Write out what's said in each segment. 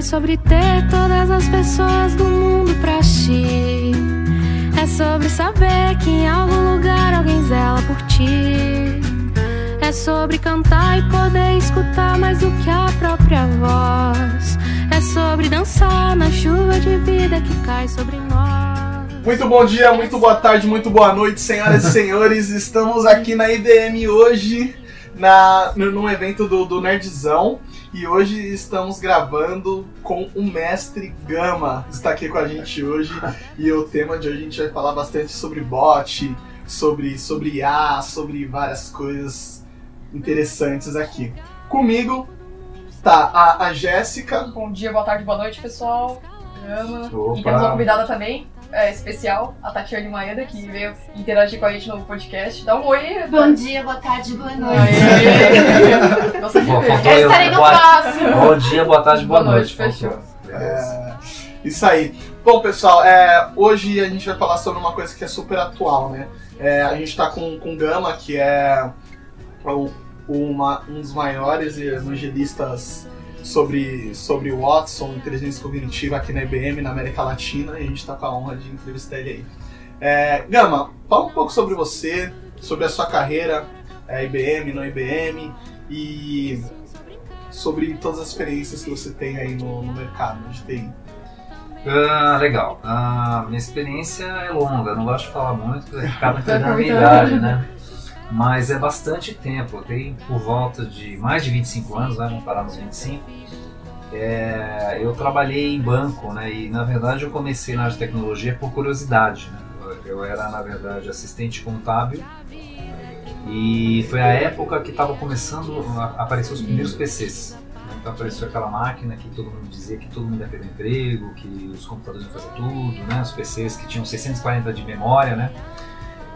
é sobre ter todas as pessoas do mundo pra ti. É sobre saber que em algum lugar alguém zela por ti. É sobre cantar e poder escutar mais do que a própria voz. É sobre dançar na chuva de vida que cai sobre nós. Muito bom dia, muito boa tarde, muito boa noite, senhoras e senhores. Estamos aqui na IDM hoje, na, num evento do, do Nerdzão. E hoje estamos gravando com o mestre Gama. Está aqui com a gente hoje. E o tema de hoje a gente vai falar bastante sobre bot, sobre, sobre IA, sobre várias coisas interessantes aqui. Comigo tá a, a Jéssica. Bom dia, boa tarde, boa noite, pessoal. Gama. Opa. E temos uma convidada também, é, especial, a Tatiane Maeda, que veio interagir com a gente no podcast. Dá um oi. Bom dia, boa tarde, boa noite. Nossa, Eu estarei no Boa- próximo. Bom dia, boa tarde, boa, Boa noite. noite, fechou. É, isso aí. Bom, pessoal, é, hoje a gente vai falar sobre uma coisa que é super atual, né? É, a gente tá com, com o Gama, que é uma- um dos maiores evangelistas sobre, sobre Watson, inteligência cognitiva aqui na IBM, na América Latina, e a gente tá com a honra de entrevistar ele aí. É, Gama, fala um pouco sobre você, sobre a sua carreira, é, IBM, no IBM, e sobre todas as experiências que você tem aí no, no mercado de TI. Ah, legal. Ah, minha experiência é longa, não gosto de falar muito, porque acaba entregando a minha idade, né? Mas é bastante tempo, tenho por volta de mais de 25 anos, né? vamos parar nos 25. É, eu trabalhei em banco, né? E na verdade eu comecei na área de tecnologia por curiosidade, né? Eu era, na verdade, assistente contábil e foi a época que estava começando a aparecer os primeiros PCs. Então apareceu aquela máquina que todo mundo dizia que todo mundo ia perder emprego, que os computadores iam fazer tudo, né? Os PCs que tinham 640 de memória, né?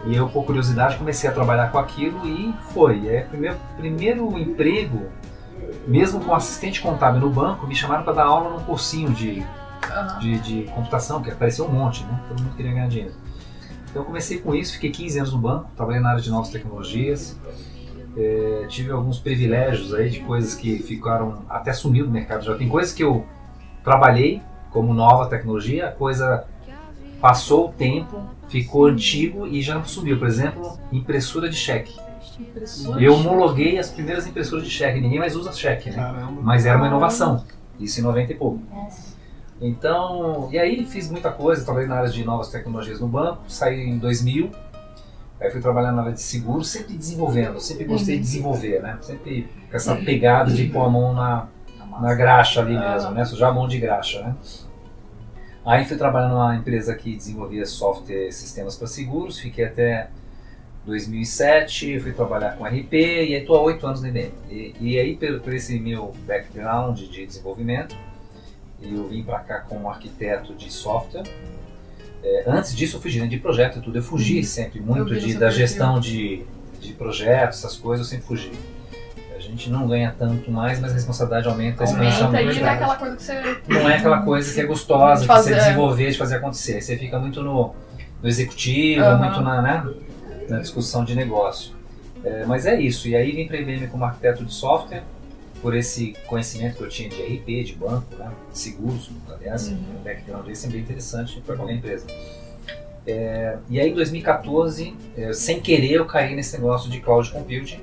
E eu, por curiosidade, comecei a trabalhar com aquilo e foi. É, primeiro, primeiro emprego, mesmo com assistente contábil no banco, me chamaram para dar aula num cursinho de, de, de computação, que apareceu um monte, né? Todo mundo queria ganhar dinheiro. Então eu comecei com isso, fiquei 15 anos no banco, trabalhei na área de novas tecnologias, é, tive alguns privilégios aí de coisas que ficaram até sumiu do mercado. Já tem coisas que eu trabalhei como nova tecnologia, coisa passou o tempo, ficou antigo e já não subiu. Por exemplo, impressora de cheque. Eu homologuei as primeiras impressoras de cheque, ninguém mais usa cheque, né? Caramba. Mas era uma inovação, isso em 90 e pouco. Então, e aí fiz muita coisa, trabalhei na área de novas tecnologias no banco, saí em 2000, aí fui trabalhar na área de seguros, sempre desenvolvendo, sempre gostei de desenvolver, né? Sempre com essa pegada de pôr a mão na, na graxa ali mesmo, né? Sujar a mão de graxa, né? Aí fui trabalhar numa empresa que desenvolvia software sistemas para seguros, fiquei até 2007, fui trabalhar com RP e estou há oito anos na IBM. E, e aí, por, por esse meu background de desenvolvimento, eu vim para cá como arquiteto de software. É, antes disso, eu fui gerente de projeto e tudo. Eu fugi sempre muito de, da gestão de, de projetos, essas coisas, eu sempre fugi. A gente não ganha tanto mais, mas a responsabilidade aumenta Aumenta e exponencialmente. não é aquela coisa que você. Não é aquela coisa que é gostosa, De fazer, de é. você desenvolver, de fazer acontecer. Você fica muito no, no executivo, Aham. muito na, né, na discussão de negócio. É, mas é isso. E aí vim para a IBM como arquiteto de software, por esse conhecimento que eu tinha de RP, de banco, né, de seguros, aliás, Uhum. o background desse é bem interessante para qualquer empresa. É, e aí em 2014, é, sem querer, eu caí nesse negócio de cloud computing,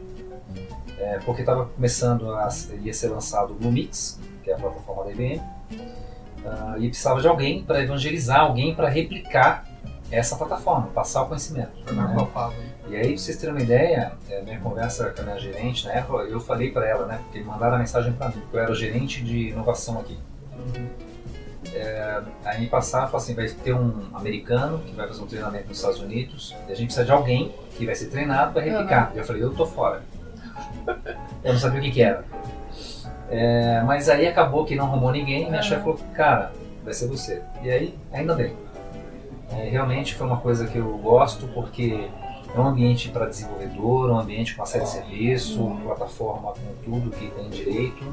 é, porque estava começando a ia ser lançado o Bluemix, que é a plataforma da IBM, ah, e precisava de alguém para evangelizar, alguém para replicar essa plataforma, passar o conhecimento. Né? Copa, E aí, pra vocês terem uma ideia, é, minha conversa com a minha gerente na época, eu falei para ela, né, porque mandaram a mensagem para mim, porque eu era gerente de inovação aqui. É, aí me passaram, falaram assim, vai ter um americano que vai fazer um treinamento nos Estados Unidos, e a gente precisa de alguém que vai ser treinado para replicar. E eu falei, eu tô fora. Eu não sabia o que, que era. É, mas aí acabou que não arrumou ninguém, minha chefe falou, cara, vai ser você. E aí, ainda bem. É, realmente foi uma coisa que eu gosto porque é um ambiente para desenvolvedor, um ambiente com série de serviço, plataforma com tudo que tem direito,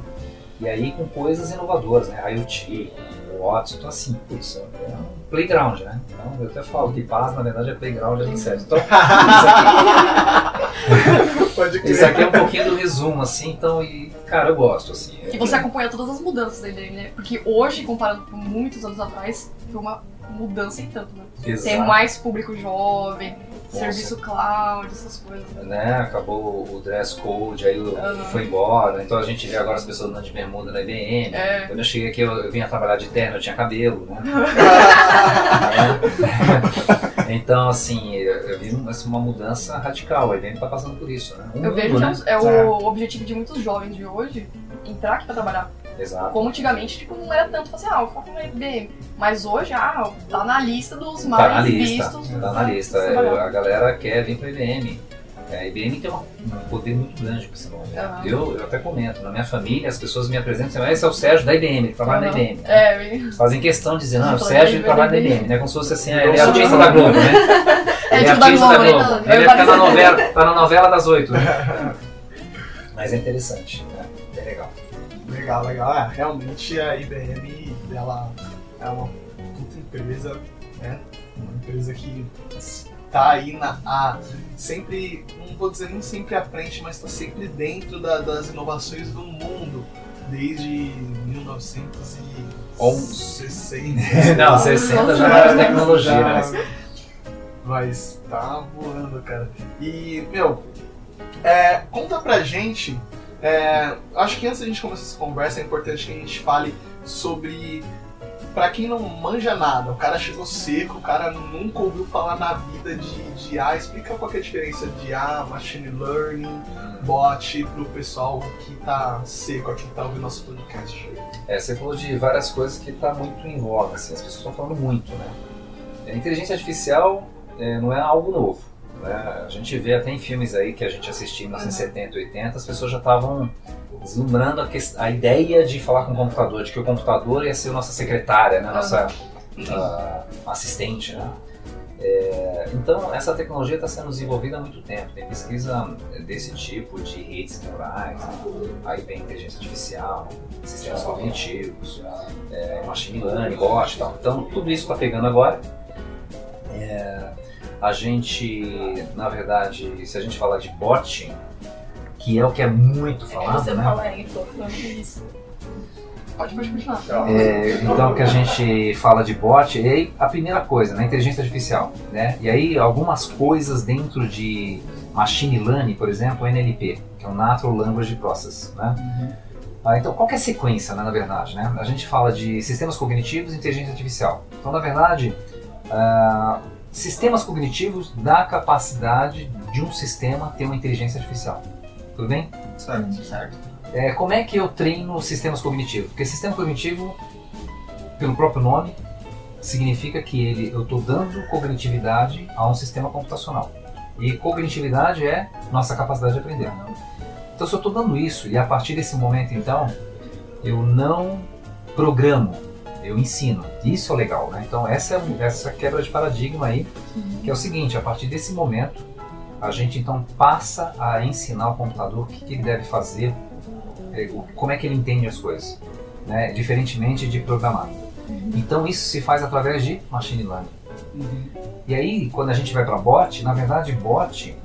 e aí com coisas inovadoras, né? IoT, Watson, então assim, putz, é um playground, né? Então eu até falo que paz na verdade é playground ali certo. Então, isso aqui, Pode crer. isso aqui é um pouquinho do resumo, assim, então, e cara, eu gosto, assim. E você acompanha todas as mudanças da IBM, né? Porque hoje, comparado com muitos anos atrás, foi uma mudança em tanto, né? Exato. Tem mais público jovem, Nossa. serviço cloud, essas coisas. né? Acabou o dress code, aí Aham. foi embora. Então a gente vê agora as pessoas andando de bermuda na IBM. É. Quando eu cheguei aqui, eu, eu vinha trabalhar de terno, eu tinha cabelo, né? É. então, assim, eu, vi uma, uma mudança radical. A IBM está passando por isso, né? O Eu vejo mundo, que é né? um- é o objetivo de muitos jovens de hoje entrar aqui pra trabalhar. Exato. Como antigamente, tipo, não era tanto assim, ah, foco na IBM. Mas hoje, ah, tá na lista dos Tá mais lista, vistos. tá na lista. É, a galera quer vir para a IBM. É, a IBM tem um poder muito grande, sinal. né? Aham. Eu, eu até comento, na minha família, as pessoas me apresentam e dizem, "Ah, esse é o Sérgio da IBM, ele trabalha na. IBM. É, Fazem questão de dizer, não, o Ele Sérgio ele trabalha na IBM, né? Como se fosse assim, ele é sou artista da Globo, né? é Ele é tipo da artista Globo, da Globo. né? Ele é tá na novela, tá na novela das oito. né? Mas é interessante, né? É legal. Legal, legal. É, realmente a IBM ela é uma puta empresa, né? Uma empresa que tá aí na a, sempre, não vou dizer nem sempre à frente, mas está sempre dentro da- das inovações do mundo desde 1960. Não, 60 já era tecnologia, né? Mas tá voando, cara. E, meu, é, conta pra gente. É, acho que antes da gente começar essa conversa é importante que a gente fale sobre. Pra quem não manja nada, o cara chegou seco, o cara nunca ouviu falar na vida de, de IA. Explica qual é a diferença de IA, Machine Learning, bot, pro pessoal que tá seco aqui, que tá ouvindo nosso podcast. É, você falou de várias coisas que tá muito em voga, assim, as pessoas estão falando muito, né? A inteligência artificial é, não é algo novo. Né? A gente vê até em filmes aí que a gente assistiu em 1970, 80, as pessoas já estavam deslumbrando a, ques- a ideia de falar com o computador, de que o computador ia ser nossa secretária, né? nossa ah, assistente. Né? É, então, essa tecnologia está sendo desenvolvida há muito tempo. Tem pesquisa desse tipo de redes neurais, aí vem inteligência artificial, sistemas cognitivos, é, machine learning, bot e tal. Então, tudo isso está pegando agora. É, a gente, na verdade, se a gente falar de bot, que é o que é muito falado, Você né? fala aí, tô falando isso. Pode, pode continuar. É, então, que a gente fala de bot, e aí a primeira coisa, né, inteligência artificial, né? E aí algumas coisas dentro de machine learning, por exemplo, o NLP, que é o Natural Language Process, né? Ah, então, qual que é a sequência, né, na verdade, né? A gente fala de sistemas cognitivos e inteligência artificial. Então, na verdade, ah, sistemas cognitivos dá a capacidade de um sistema ter uma inteligência artificial. Tudo bem? Certo. Certo. É, como é que eu treino sistemas cognitivos? Porque sistema cognitivo, pelo próprio nome, significa que ele, eu estou dando cognitividade a um sistema computacional. E cognitividade é nossa capacidade de aprender. Então, se eu estou dando isso e a partir desse momento, então, eu não programo, eu ensino. Isso é legal, né? Então, essa é essa quebra de paradigma aí, que é o seguinte: a partir desse momento, a gente então passa a ensinar o computador o que, que ele deve fazer, é, como é que ele entende as coisas, né? diferentemente de programar. Então isso se faz através de machine learning. E aí, quando a gente vai para bot, na verdade, bot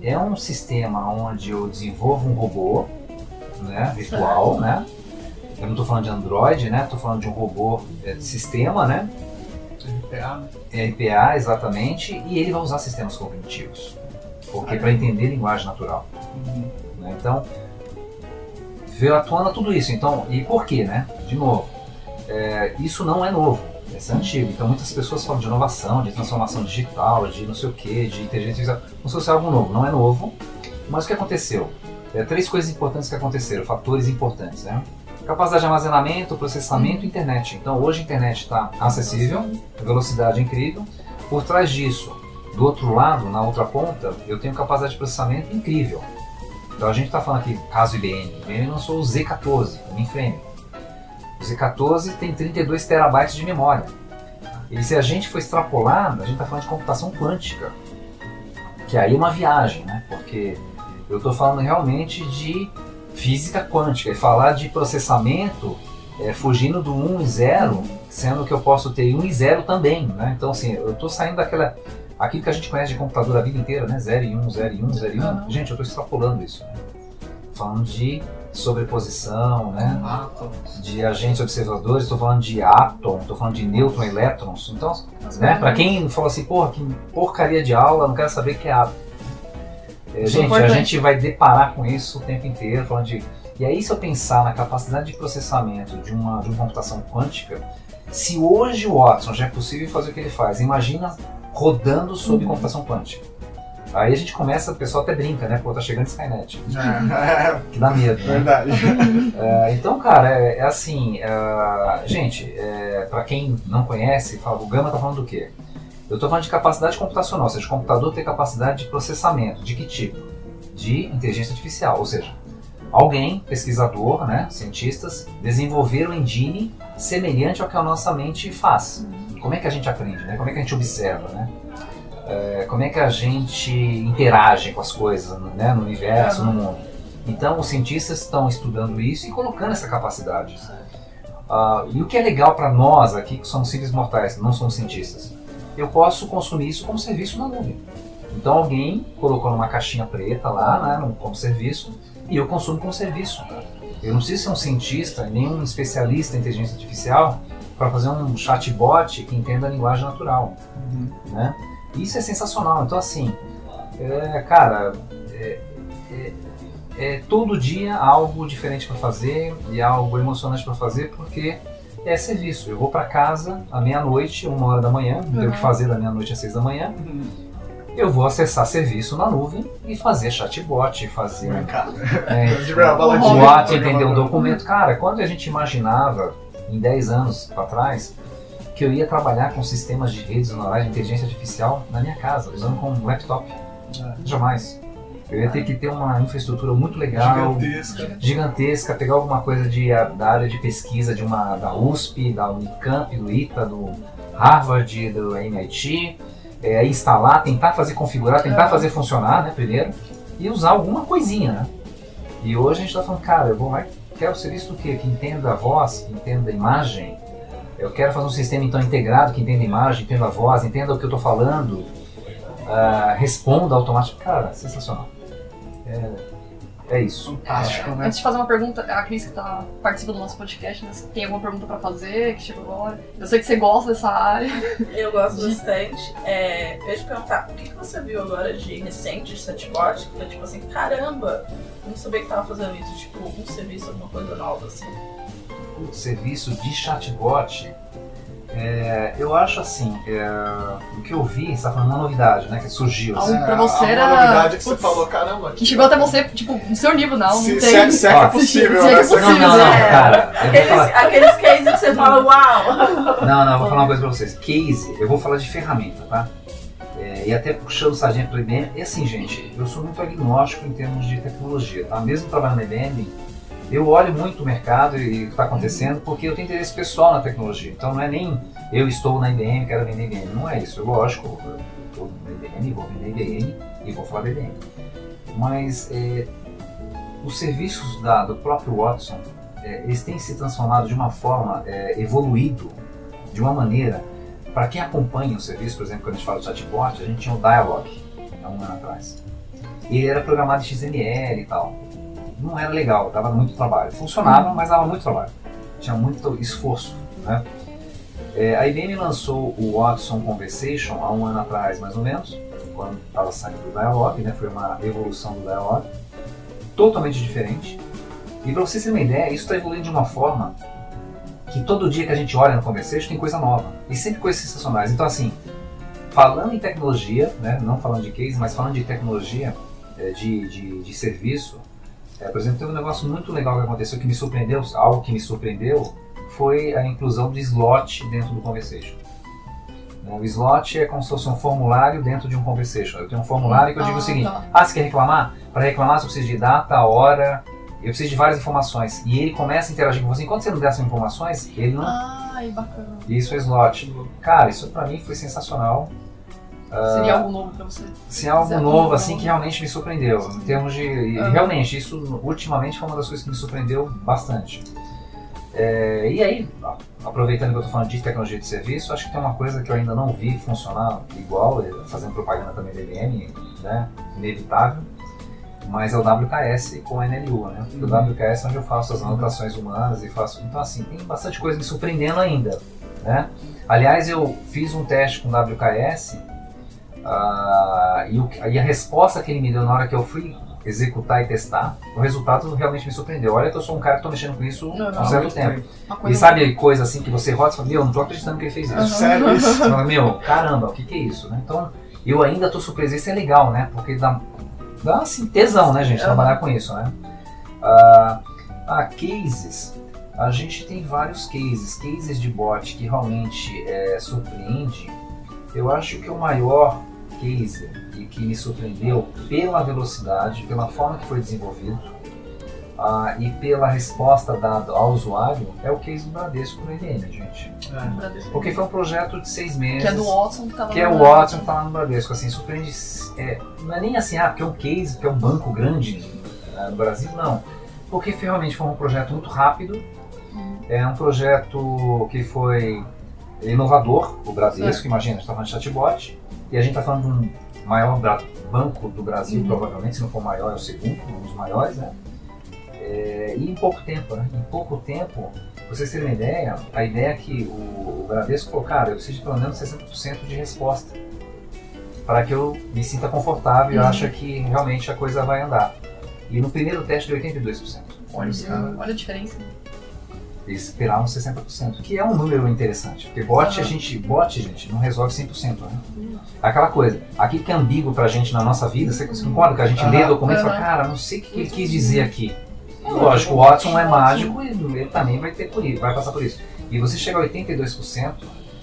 é um sistema onde eu desenvolvo um robô né, virtual, né? Eu não estou falando de Android, né? Estou falando de um robô é, de sistema, né? RPA, né? RPA, exatamente, e ele vai usar sistemas cognitivos. Porque para entender linguagem natural. né? Então, veio à tona tudo isso. Então, e por quê, né? De novo, é, isso não é novo, isso é antigo. Então, muitas pessoas falam de inovação, de transformação digital, de não sei o que, de inteligência artificial, como se fosse algo novo. Não é novo, mas o que aconteceu? É, três coisas importantes que aconteceram, fatores importantes, né? Capacidade de armazenamento, processamento e internet. Então, hoje a internet está acessível, velocidade incrível. Por trás disso, do outro lado, na outra ponta, eu tenho capacidade de processamento incrível. Então a gente está falando aqui, caso IBM, IBM lançou o Z14, o mainframe. O Z14 tem 32 terabytes de memória. E se a gente for extrapolar, a gente está falando de computação quântica. que aí é uma viagem, né? Porque eu estou falando realmente de física quântica e falar de processamento é, fugindo do 1 e 0, sendo que eu posso ter 1 e 0 também, né? Então assim, eu estou saindo daquela aquilo que a gente conhece de computador a vida inteira, né? 0 e 1, 0 e 1, 0 e 1. Uhum. Gente, eu estou extrapolando isso, né? Falando de sobreposição, né? Átomos. De agentes observadores, estou falando de átomo, estou falando de nêutron, elétrons. Então, né? Para quem falou assim, porra, que porcaria de aula, não quero saber o que é átomo. É, é gente, a gente vai deparar com isso o tempo inteiro, falando de. E aí, se eu pensar na capacidade de processamento de uma, de uma computação quântica, se hoje o Watson já é possível fazer o que ele faz, imagina rodando sob Uhum. computação quântica. Aí a gente começa, o pessoal até brinca, né? Pô, tá chegando Skynet, É, que dá medo, é né? verdade. É, então, cara, é, é assim, é, gente, é, para quem não conhece, fala, o Gama tá falando do quê? Eu tô falando de capacidade computacional, ou seja, o computador tem capacidade de processamento. De que tipo? De inteligência artificial, ou seja, alguém, pesquisador, né, cientistas, desenvolveram um engine semelhante ao que a nossa mente faz. Como é que a gente aprende, né? Como é que a gente observa, né? É, como é que a gente interage com as coisas, né, no universo, no mundo? Então, os cientistas estão estudando isso e colocando essa capacidade. Ah, e o que é legal para nós aqui, que somos simples mortais, não somos cientistas, eu posso consumir isso como serviço na nuvem. Então, alguém colocou numa caixinha preta lá, né, como serviço, e eu consumo como serviço. Eu não preciso ser um cientista, nem um especialista em inteligência artificial para fazer um chatbot que entenda a linguagem natural né? Isso é sensacional. Então, assim, é, cara, é, é- é todo dia algo diferente para fazer e algo emocionante para fazer, porque é serviço. Eu vou para casa à meia-noite, uma hora da manhã, não tenho o que Uhum. fazer da meia-noite às seis da manhã. Eu vou acessar serviço na nuvem e fazer chatbot, fazer é, de verdade, baladinha, o ato programa entender um do- documento. Cara, quando a gente imaginava, em 10 anos para trás, que eu ia trabalhar com sistemas de redes neurais de inteligência artificial na minha casa, usando como laptop. É. Jamais. Eu ia ter que ter uma infraestrutura muito legal, Gigantesca. gigantesca, pegar alguma coisa de, da área de pesquisa de uma, da USP, da Unicamp, do ITA, do Harvard, do MIT, é, instalar, tentar fazer configurar, tentar É. fazer funcionar, né, primeiro, e usar alguma coisinha, né? E hoje a gente está falando, cara, eu vou lá, quero serviço do quê? Que entenda a voz, que entenda a imagem. Eu quero fazer um sistema então integrado que entenda a imagem, entenda a voz, entenda o que eu estou falando, ah, responda automaticamente. Cara, sensacional. É, é isso. Fantástico, né? Antes de fazer uma pergunta, a Cris que tá participando do nosso podcast, né, tem alguma pergunta pra fazer, que chegou agora? Eu sei que você gosta dessa área. Eu gosto bastante. É, eu ia te perguntar, o que, que você viu agora de recente de chatbot? Que foi tipo assim, caramba, eu não sabia que tava fazendo isso. Tipo, um serviço, alguma coisa nova, assim. o serviço de chatbot, é, eu acho assim, é, o que eu vi, você está falando uma novidade, né, que surgiu. Ah, assim. pra você a, era- Uma novidade que você Putz. falou, caramba. Que chegou até você, tipo, no seu nível, não. Se, não se tem. é, se é que é possível, se é né? que é Se é que Não, não, não, É. cara. Aqueles, falar, aqueles cases que você fala, uau! não, não, eu vou falar uma coisa pra vocês. Case, eu vou falar de ferramenta, tá? É, e até puxando o sargento pro IBM, e assim, gente, eu sou muito agnóstico em termos de tecnologia, tá? Mesmo trabalhando na IBM, eu olho muito o mercado e o que está acontecendo porque eu tenho interesse pessoal na tecnologia. Então não é nem eu estou na IBM, quero vender IBM. Não é isso. Lógico, eu estou na IBM, vou vender IBM e vou falar da IBM. Mas é, os serviços da, do próprio Watson, é, eles têm se transformado de uma forma, é, evoluído de uma maneira, para quem acompanha o serviço, por exemplo, quando a gente fala de chatbot, a gente tinha o Dialog, há um ano atrás. E ele era programado em XML e tal não era legal, dava muito trabalho. Funcionava, mas dava muito trabalho. Tinha muito esforço. Né? É, a IBM lançou o Watson Conversation há um ano atrás, mais ou menos, quando estava saindo do Dialog, né? foi uma evolução do Dialog, totalmente diferente. E para vocês terem uma ideia, isso está evoluindo de uma forma que todo dia que a gente olha no Conversation tem coisa nova. E sempre coisas sensacionais. Então, assim, falando em tecnologia, né? não falando de case, mas falando de tecnologia, é, de, de, de serviço, é, por exemplo, teve um negócio muito legal que aconteceu que me surpreendeu, algo que me surpreendeu foi a inclusão do slot dentro do Conversation. O slot é como se fosse um formulário dentro de um Conversation. Eu tenho um formulário que eu digo Ah, o seguinte: tá. ah, você quer reclamar? Para reclamar, você precisa de data, hora, eu preciso de várias informações. E ele começa a interagir com você. Enquanto você não der essas informações, ele não. Ai, bacana. Isso é slot. Cara, isso pra mim foi sensacional. Seria algo novo pra você? Assim, algo novo, novo. assim, que realmente me surpreendeu. Em termos de. Aham. Realmente, isso ultimamente foi uma das coisas que me surpreendeu bastante. É, e aí, a- aproveitando que eu estou falando de tecnologia de serviço, acho que tem uma coisa que eu ainda não vi funcionar igual, é, fazendo propaganda também da IBM, né? Inevitável. Mas é o WKS com o NLU, né? Porque o WKS é onde eu faço as anotações humanas e faço. Então, assim, tem bastante coisa me surpreendendo ainda, né? Aliás, eu fiz um teste com o WKS ah, e, o- e a resposta que ele me deu na hora que eu fui executar e testar, o resultado realmente me surpreendeu. Olha que eu sou um cara que estou mexendo com isso há um certo tempo. E sabe coisa assim que você roda e fala, meu, não tô acreditando que ele fez isso. Sério isso? Fala, meu, caramba, o que, que é isso? né? Então, eu ainda tô surpreso. Isso é legal, né? Porque dá, dá assim, tesão, né, gente, Aham. trabalhar com isso, né? Ah, ah, cases. A gente tem vários cases. Cases de bot que realmente é, surpreende. Eu acho que o maior case e que me surpreendeu pela velocidade, pela forma que foi desenvolvido ah, e pela resposta dada ao usuário é o case do Bradesco no IBM, gente. É. Bradesco. Porque foi um projeto de seis meses. Que é do Watson que tava Que é o Watson que tá lá no Bradesco, assim, surpreende. é, não é nem assim, ah, porque é um case, porque é um banco grande né, no Brasil, não. Porque realmente foi um projeto muito rápido, é um projeto que foi inovador, o Bradesco, imagina, a gente tá falando de chatbot, e a gente tá falando de um maior banco do Brasil, Uhum. provavelmente, se não for o maior, é o segundo, um dos maiores, né? É, e em pouco tempo, né? Em pouco tempo, vocês terem uma ideia, a ideia é que o, o Bradesco falou, cara, eu preciso de pelo menos 60% de resposta para que eu me sinta confortável e Uhum. ache que realmente a coisa vai andar. E no primeiro teste deu 82%. Olha. Olha a diferença. Eles esperavam 60%, que é um número interessante, porque bot, a Aham. gente, bot, gente, não resolve 100%, né? Aquela coisa, aquilo que é ambíguo pra gente na nossa vida, você você concorda que a gente lê documento e fala, cara, não sei o que ele quis dizer aqui. Lógico, o Watson é mágico e ele também vai ter por isso, vai passar por isso. E você chega a 82%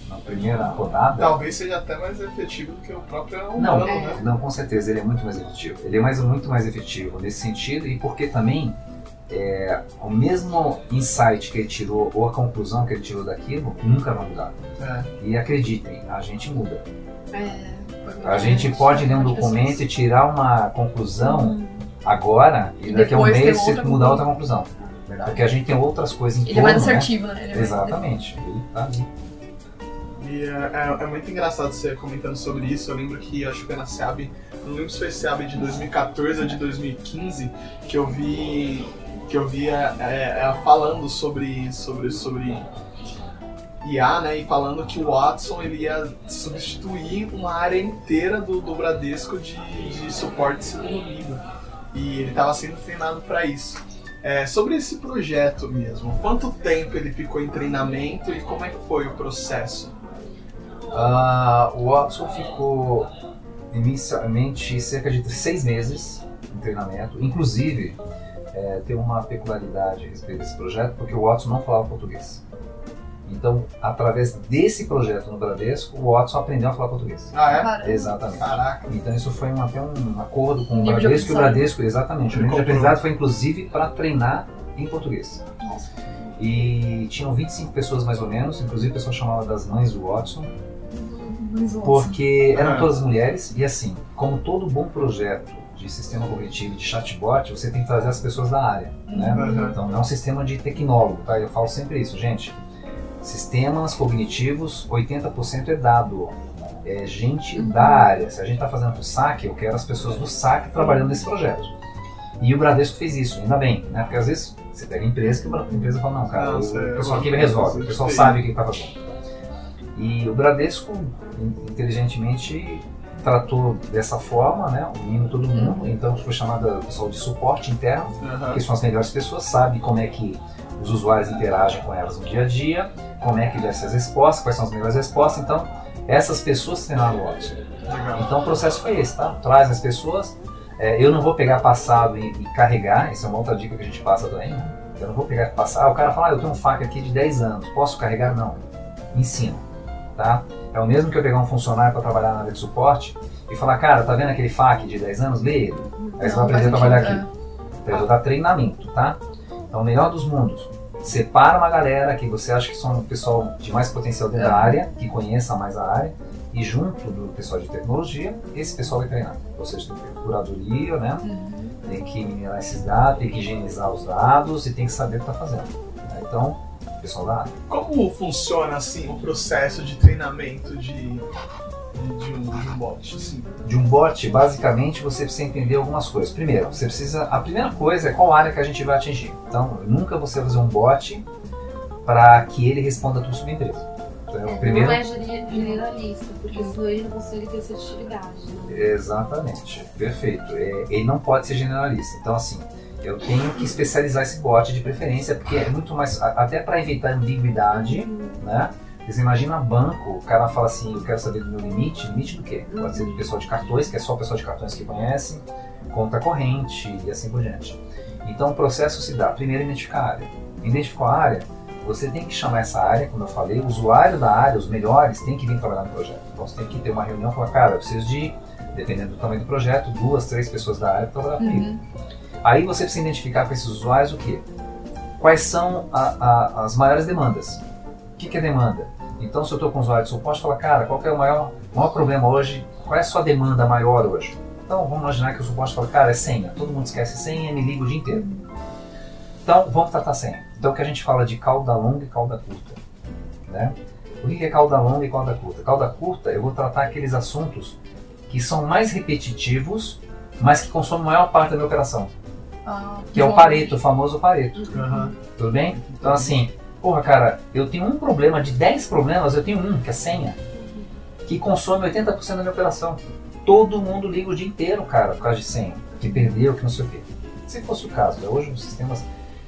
na primeira rodada, Talvez seja até mais efetivo do que o próprio Não, humano, né? não, com certeza, ele é muito mais efetivo. Ele é mais, muito mais efetivo nesse sentido e porque também é, o mesmo insight que ele tirou ou a conclusão que ele tirou daquilo nunca vai mudar. É. E acreditem, a gente muda. É, A gente pode ler um documento pessoas. e tirar uma conclusão agora e daqui a um mês você mudar outra conclusão. conclusão. Porque a gente tem outras coisas em Ele é mais torno, né? assertivo, né? Ele é mais- Exatamente. Ele tá ali. E é, é- é muito engraçado você comentando sobre isso. Eu lembro que acho que foi na SEAB, não lembro se foi SEAB de 2014 ou de 2015, que eu vi que eu vi é, é, falando sobre sobre sobre IA, né, e falando que o Watson ele ia substituir uma área inteira do, do Bradesco de, de suporte de segundo nível. E ele estava sendo treinado para isso. É, sobre esse projeto mesmo, quanto tempo ele ficou em treinamento e como é que foi o processo? Ah, o Watson ficou inicialmente cerca de seis meses em treinamento. Inclusive, é, tem uma peculiaridade a respeito desse projeto, porque o Watson não falava português. Então, através desse projeto no Bradesco, o Watson aprendeu a falar português. Ah, é? Caramba. Exatamente. Caraca. Então isso foi um, até um acordo com o Nível de Bradesco e o. Bradesco, exatamente. O Ele nível de aprendizado foi inclusive para treinar em português. Nossa. E tinham 25 pessoas mais ou menos, inclusive a pessoa chamava das mães do Watson, porque eram Ah. todas mulheres, e assim, como todo bom projeto de sistema cognitivo de chatbot, você tem que trazer as pessoas da área, né? Uhum. Então não é um sistema de tecnólogo, tá? Eu falo sempre isso, gente. Sistemas cognitivos, 80% é dado. É gente Uhum. da área. Se a gente está fazendo pro saque, eu quero as pessoas do saque trabalhando nesse projeto. E o Bradesco fez isso, ainda bem, né? Porque às vezes você pega a empresa que a empresa fala, não, cara, Não, o você- pessoal aqui resolve, o pessoal sabe o que está fazendo. E o Bradesco, in- inteligentemente, tratou dessa forma, né? Unindo todo mundo. Então foi chamada pessoal de suporte interno Aham. que são as melhores pessoas, sabe como é que os usuários interagem com elas no dia a dia, como é que deve ser as respostas, quais são as melhores respostas. Então, essas pessoas treinaram o Watson. Legal. Então, o processo foi esse, tá? Traz as pessoas. É, eu não vou pegar passado e, e carregar, isso é uma outra dica que a gente passa também. né? Eu não vou pegar passado. Ah, o cara fala, ah, eu tenho um faca aqui de 10 anos, posso carregar? Não. Ensina, tá? É o mesmo que eu pegar um funcionário para trabalhar na área de suporte e falar, cara, tá vendo aquele fac de 10 anos? Lê ele. Aí você vai aprender a trabalhar aqui. Então, eu vou dar treinamento, tá? Então, o melhor dos mundos. Separa uma galera que você acha que são o pessoal de mais potencial dentro É. da área, que conheça mais a área, E junto do pessoal de tecnologia, esse pessoal vai treinar. Ou seja, tem que ter curadoria, né? Tem que minerar esses dados, tem que higienizar os dados e tem que saber o que está fazendo. né? Então, pessoal. Como funciona assim o processo de treinamento de, de, um, de um bot? Assim? de um bot, basicamente você precisa entender algumas coisas. Primeiro, você precisa. A primeira coisa é qual área que a gente vai atingir. Então, nunca você vai fazer um bot para que ele responda tudo sobre a empresa. Então, É, primeiro, Não é gene- generalista, porque senão ele não consegue ter assertividade. Né? Exatamente, perfeito. É, ele não pode ser generalista. Então, assim, eu tenho que especializar esse bot de preferência, porque é muito mais. Até para evitar ambiguidade, né? Você imagina banco, o cara fala assim, eu quero saber do meu limite, limite do quê? Pode ser do pessoal de cartões, que é só o pessoal de cartões que conhece, conta corrente e assim por diante. Então o processo se dá, primeiro identificar a área. Identificou a área, você tem que chamar essa área, como eu falei, o usuário da área, os melhores, tem que vir trabalhar no projeto. Então você tem que ter uma reunião e falar, cara, eu preciso de, dependendo do tamanho do projeto, duas, três pessoas da área para trabalhar comigo. Uhum. Aí você precisa identificar para esses usuários o quê? Quais são a- a- as maiores demandas? O que, que é demanda? Então, se eu estou com um usuário de suporte, fala, cara, qual é o maior, maior problema hoje? Qual é a sua demanda maior hoje? Então, vamos imaginar que o suporte fala, cara, é senha. Todo mundo esquece senha me liga o dia inteiro. Então, vamos tratar senha. Então, o que a gente fala de cauda longa e cauda curta. Né? O que é cauda longa e cauda curta? Cauda curta, eu vou tratar aqueles assuntos que são mais repetitivos, mas que consomem a maior parte da minha operação. Ah, Que é o. Pareto, o famoso Pareto. Aham. Tudo bem? Então, assim, porra, cara, eu tenho um problema, de 10 problemas, eu tenho um, que é senha, que consome 80% da minha operação. Todo mundo liga o dia inteiro, cara, por causa de senha, que perdeu, que não sei o quê. Se fosse o caso, né? hoje os sistemas.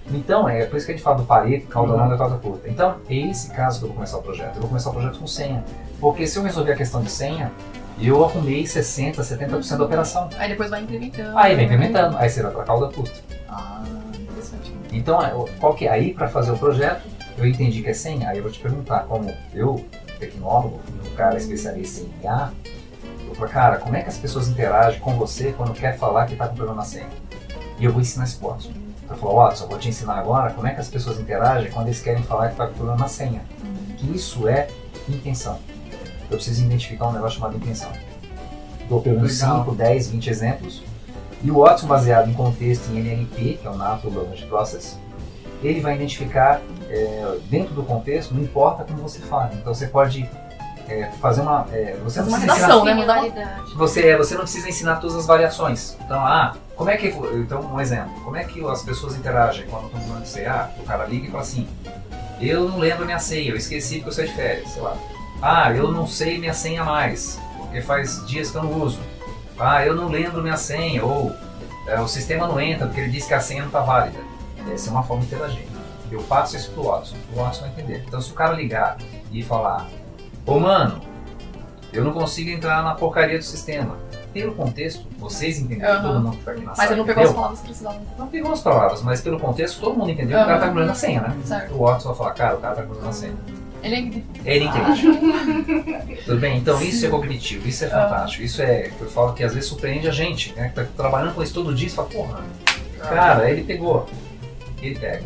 Então, é por isso que a gente fala do Pareto, cauda Uhum. longa e cauda curta. Então, é esse caso que eu vou começar o projeto. Eu vou começar o projeto com senha. Porque se eu resolver a questão de senha, eu arrumei 60%, 70% da operação. Aí depois vai incrementando. Aí vem implementando, aí você vai para cauda curta. Ah, interessante. Então, é, qual que é? Aí, para fazer o projeto, eu entendi que é senha, aí eu vou te perguntar, como eu, tecnólogo, um cara especialista em IA, eu falo, cara, como é que as pessoas interagem com você quando quer falar que está com problema na senha? E eu vou ensinar esse Watson. Eu falo, Watson, vou te ensinar agora como é que as pessoas interagem quando eles querem falar que está com problema na senha. Que isso é intenção. Eu preciso identificar um negócio chamado intenção. Menos Legal. 5, 10, 20 exemplos. E o Watson, baseado em contexto em NLP, que é o Natural Language Process, ele vai identificar é, dentro do contexto, não importa como você fala. Então você pode é, fazer uma. é, você não Uma precisa redação, ensinar, né? Você, você não precisa ensinar todas as variações. Então, ah, como é que. Então, um exemplo. Como é que as pessoas interagem quando estão falando de ceia? Ah, o cara liga e fala assim: Eu não lembro minha senha, eu esqueci porque eu saí de férias, sei lá. Ah, eu não sei minha senha mais, porque faz dias que eu não uso. Ah, eu não lembro minha senha, ou é, o sistema não entra porque ele disse que a senha não está válida. Essa é uma forma de interagir. Eu passo isso pro Watson, o Watson vai entender. Então, se o cara ligar e falar: Ô mano, eu não consigo entrar na porcaria do sistema. Pelo contexto, vocês entenderam, Aham. todo mundo que tá aqui na Mas sala ele não pegou as palavras que precisavam. Não pegou as palavras, mas pelo contexto, todo mundo entendeu que o cara tá com problema na senha, né? Certo. O Watson vai falar, cara, o cara tá com problema na senha. Ele é Ele entende. Tudo bem? Então isso é cognitivo, isso é fantástico. Isso é, eu falo que às vezes surpreende a gente, né? Que tá trabalhando com isso todo dia e fala, porra, cara, ele pegou. Ele pega.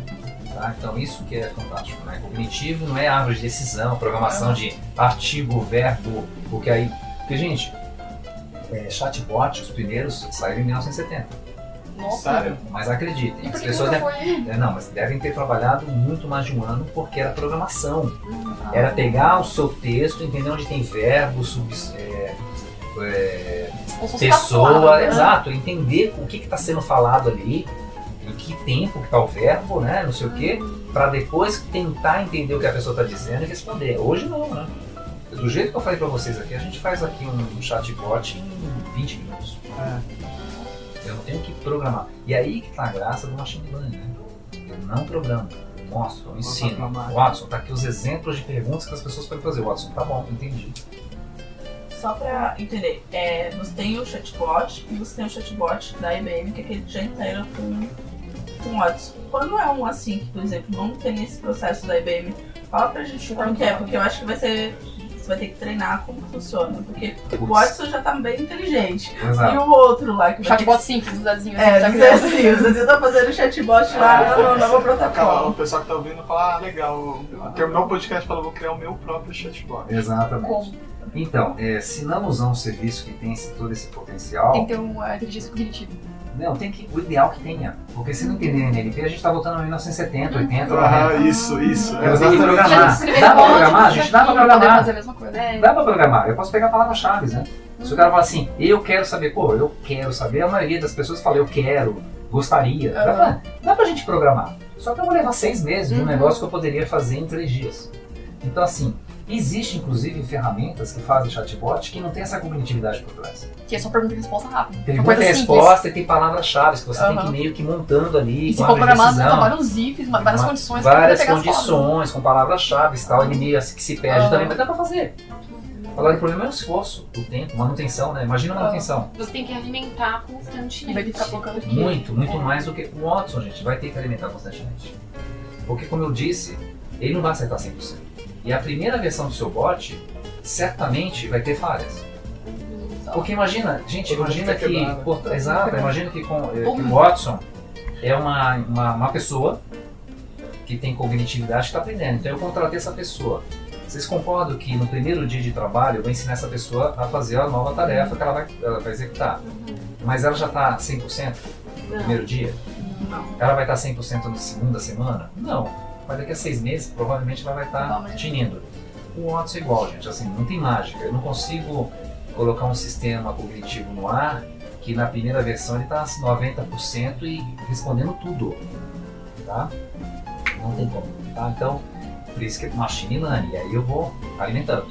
Tá? Então isso que é fantástico, né? Cognitivo não é árvore de decisão, programação de artigo, verbo, porque aí. Porque, gente, é, chatbot, os primeiros saíram em 1970. Nossa. Sério? Mas acreditem, as que pessoas devem, é, não, mas devem ter trabalhado muito mais de um ano porque era programação. Ah. Era pegar o seu texto, entender onde tem verbo, sub, é, é, pessoa, né? exato, entender o que está sendo falado ali, em que tempo que está o verbo, né, não sei o quê, para depois tentar entender o que a pessoa está dizendo e responder. Hoje não, né? Do jeito que eu falei para vocês aqui, a gente faz aqui um chatbot em 20 minutos. É. Eu não tenho que programar. E aí que tá a graça do machine learning, né? Eu não programo, eu mostro, eu ensino. Watson, tá aqui os exemplos de perguntas que as pessoas podem fazer. Watson, tá bom, entendi. Só pra entender, é, você tem o chatbot e você tem o chatbot da IBM, que é aquele que já integra com, com o Watson. Quando é um assim, que, por exemplo, não tem esse processo da IBM, fala pra gente como que é, porque eu acho que vai ser. Você vai ter que treinar como funciona, porque o Watson já tá bem inteligente. E Exato. o outro lá que O vai ter chatbot simples, o dadinho. É, tá dizer criando. assim, você tá fazendo chatbot lá na nova Aquela, plataforma. o pessoal que tá ouvindo fala, ah, legal, terminou o podcast e fala, vou criar o meu próprio chatbot. Exatamente. Como? Então, é, se não usar um serviço que tem esse- todo esse potencial, Tem que ter uma inteligência cognitiva. Não, tem que, o ideal que tenha. Porque se não entender NLP, a gente tá voltando a 1970, 80, Ah, 90. isso, isso. Eu tenho que Exatamente. programar. Dá pra código, programar, isso gente? Dá pra aqui, programar. poder fazer a mesma coisa. É. Dá pra programar, eu posso pegar palavras-chave, né? Se o cara fala assim, eu quero saber, pô, eu quero saber, a maioria das pessoas fala, eu quero, gostaria. Dá, pra, dá pra gente programar. Só que eu vou levar seis meses de um Uhum. negócio que eu poderia fazer em três dias. Então, assim, existe inclusive ferramentas que fazem chatbot que não tem essa cognitividade por trás. Que é só pergunta e resposta rápida. Uma Pergunta coisa e simples. resposta e tem palavras-chave que você tem que meio que montando ali. E se for de programado, botar vários ifs, várias Uma- condições várias condições, com palavras-chave e tal, ele meio assim que se perde Aham. também, mas dá pra fazer. Agora, o problema é o esforço, o tempo, manutenção, né? Imagina a manutenção. Você tem que alimentar vai constantemente. que ficar colocando aqui. Muito, muito É. mais do que o Watson, gente. Vai ter que alimentar constantemente. Porque, como eu disse, ele não vai acertar 100%. E a primeira versão do seu bot, certamente vai ter falhas. Porque imagina, gente, Todo imagina que. quebrar, né? por- exato, imagina que, com, eh, que o. Watson é uma, uma, uma pessoa que tem cognitividade e está aprendendo. Então eu contratei essa pessoa. Vocês concordam que no primeiro dia de trabalho eu vou ensinar essa pessoa a fazer a nova tarefa que ela vai, ela vai executar? Mas ela já está 100% no Não. primeiro dia? Não. Ela vai estar 100% na segunda semana? Não. Mas daqui a seis meses, provavelmente ela vai estar Provavelmente. tinindo. O Watson é igual, gente. Assim, não tem mágica. Eu não consigo colocar um sistema cognitivo no ar que na primeira versão ele está 90% e respondendo tudo. Tá? Não tem como. Tá? Então, por isso que é machine learning. E aí eu vou alimentando.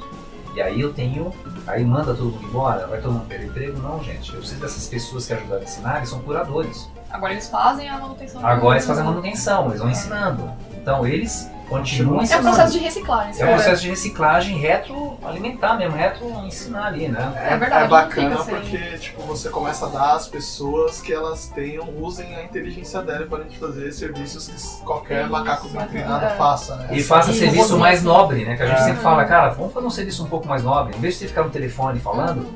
E aí eu tenho. Aí manda todo mundo embora, vai todo mundo perder emprego? Não, gente. Eu preciso dessas pessoas que ajudaram a ensinar, eles são curadores. Agora eles fazem a manutenção. Agora eles fazem a manutenção, eles vão ensinando. Então eles continuam É um ensinando. processo de reciclagem. É um processo de reciclagem retroalimentar mesmo, retro-ensinar ali, né? É verdade, É bacana sem- porque tipo, você começa a dar às pessoas que elas tenham, usem a inteligência dela para gente fazer serviços que qualquer Isso, macaco bem treinado é. faça, né? E faça E serviço mais nobre, né? Que a gente É. sempre fala, cara, vamos fazer um serviço um pouco mais nobre. Em vez de você ficar no telefone falando,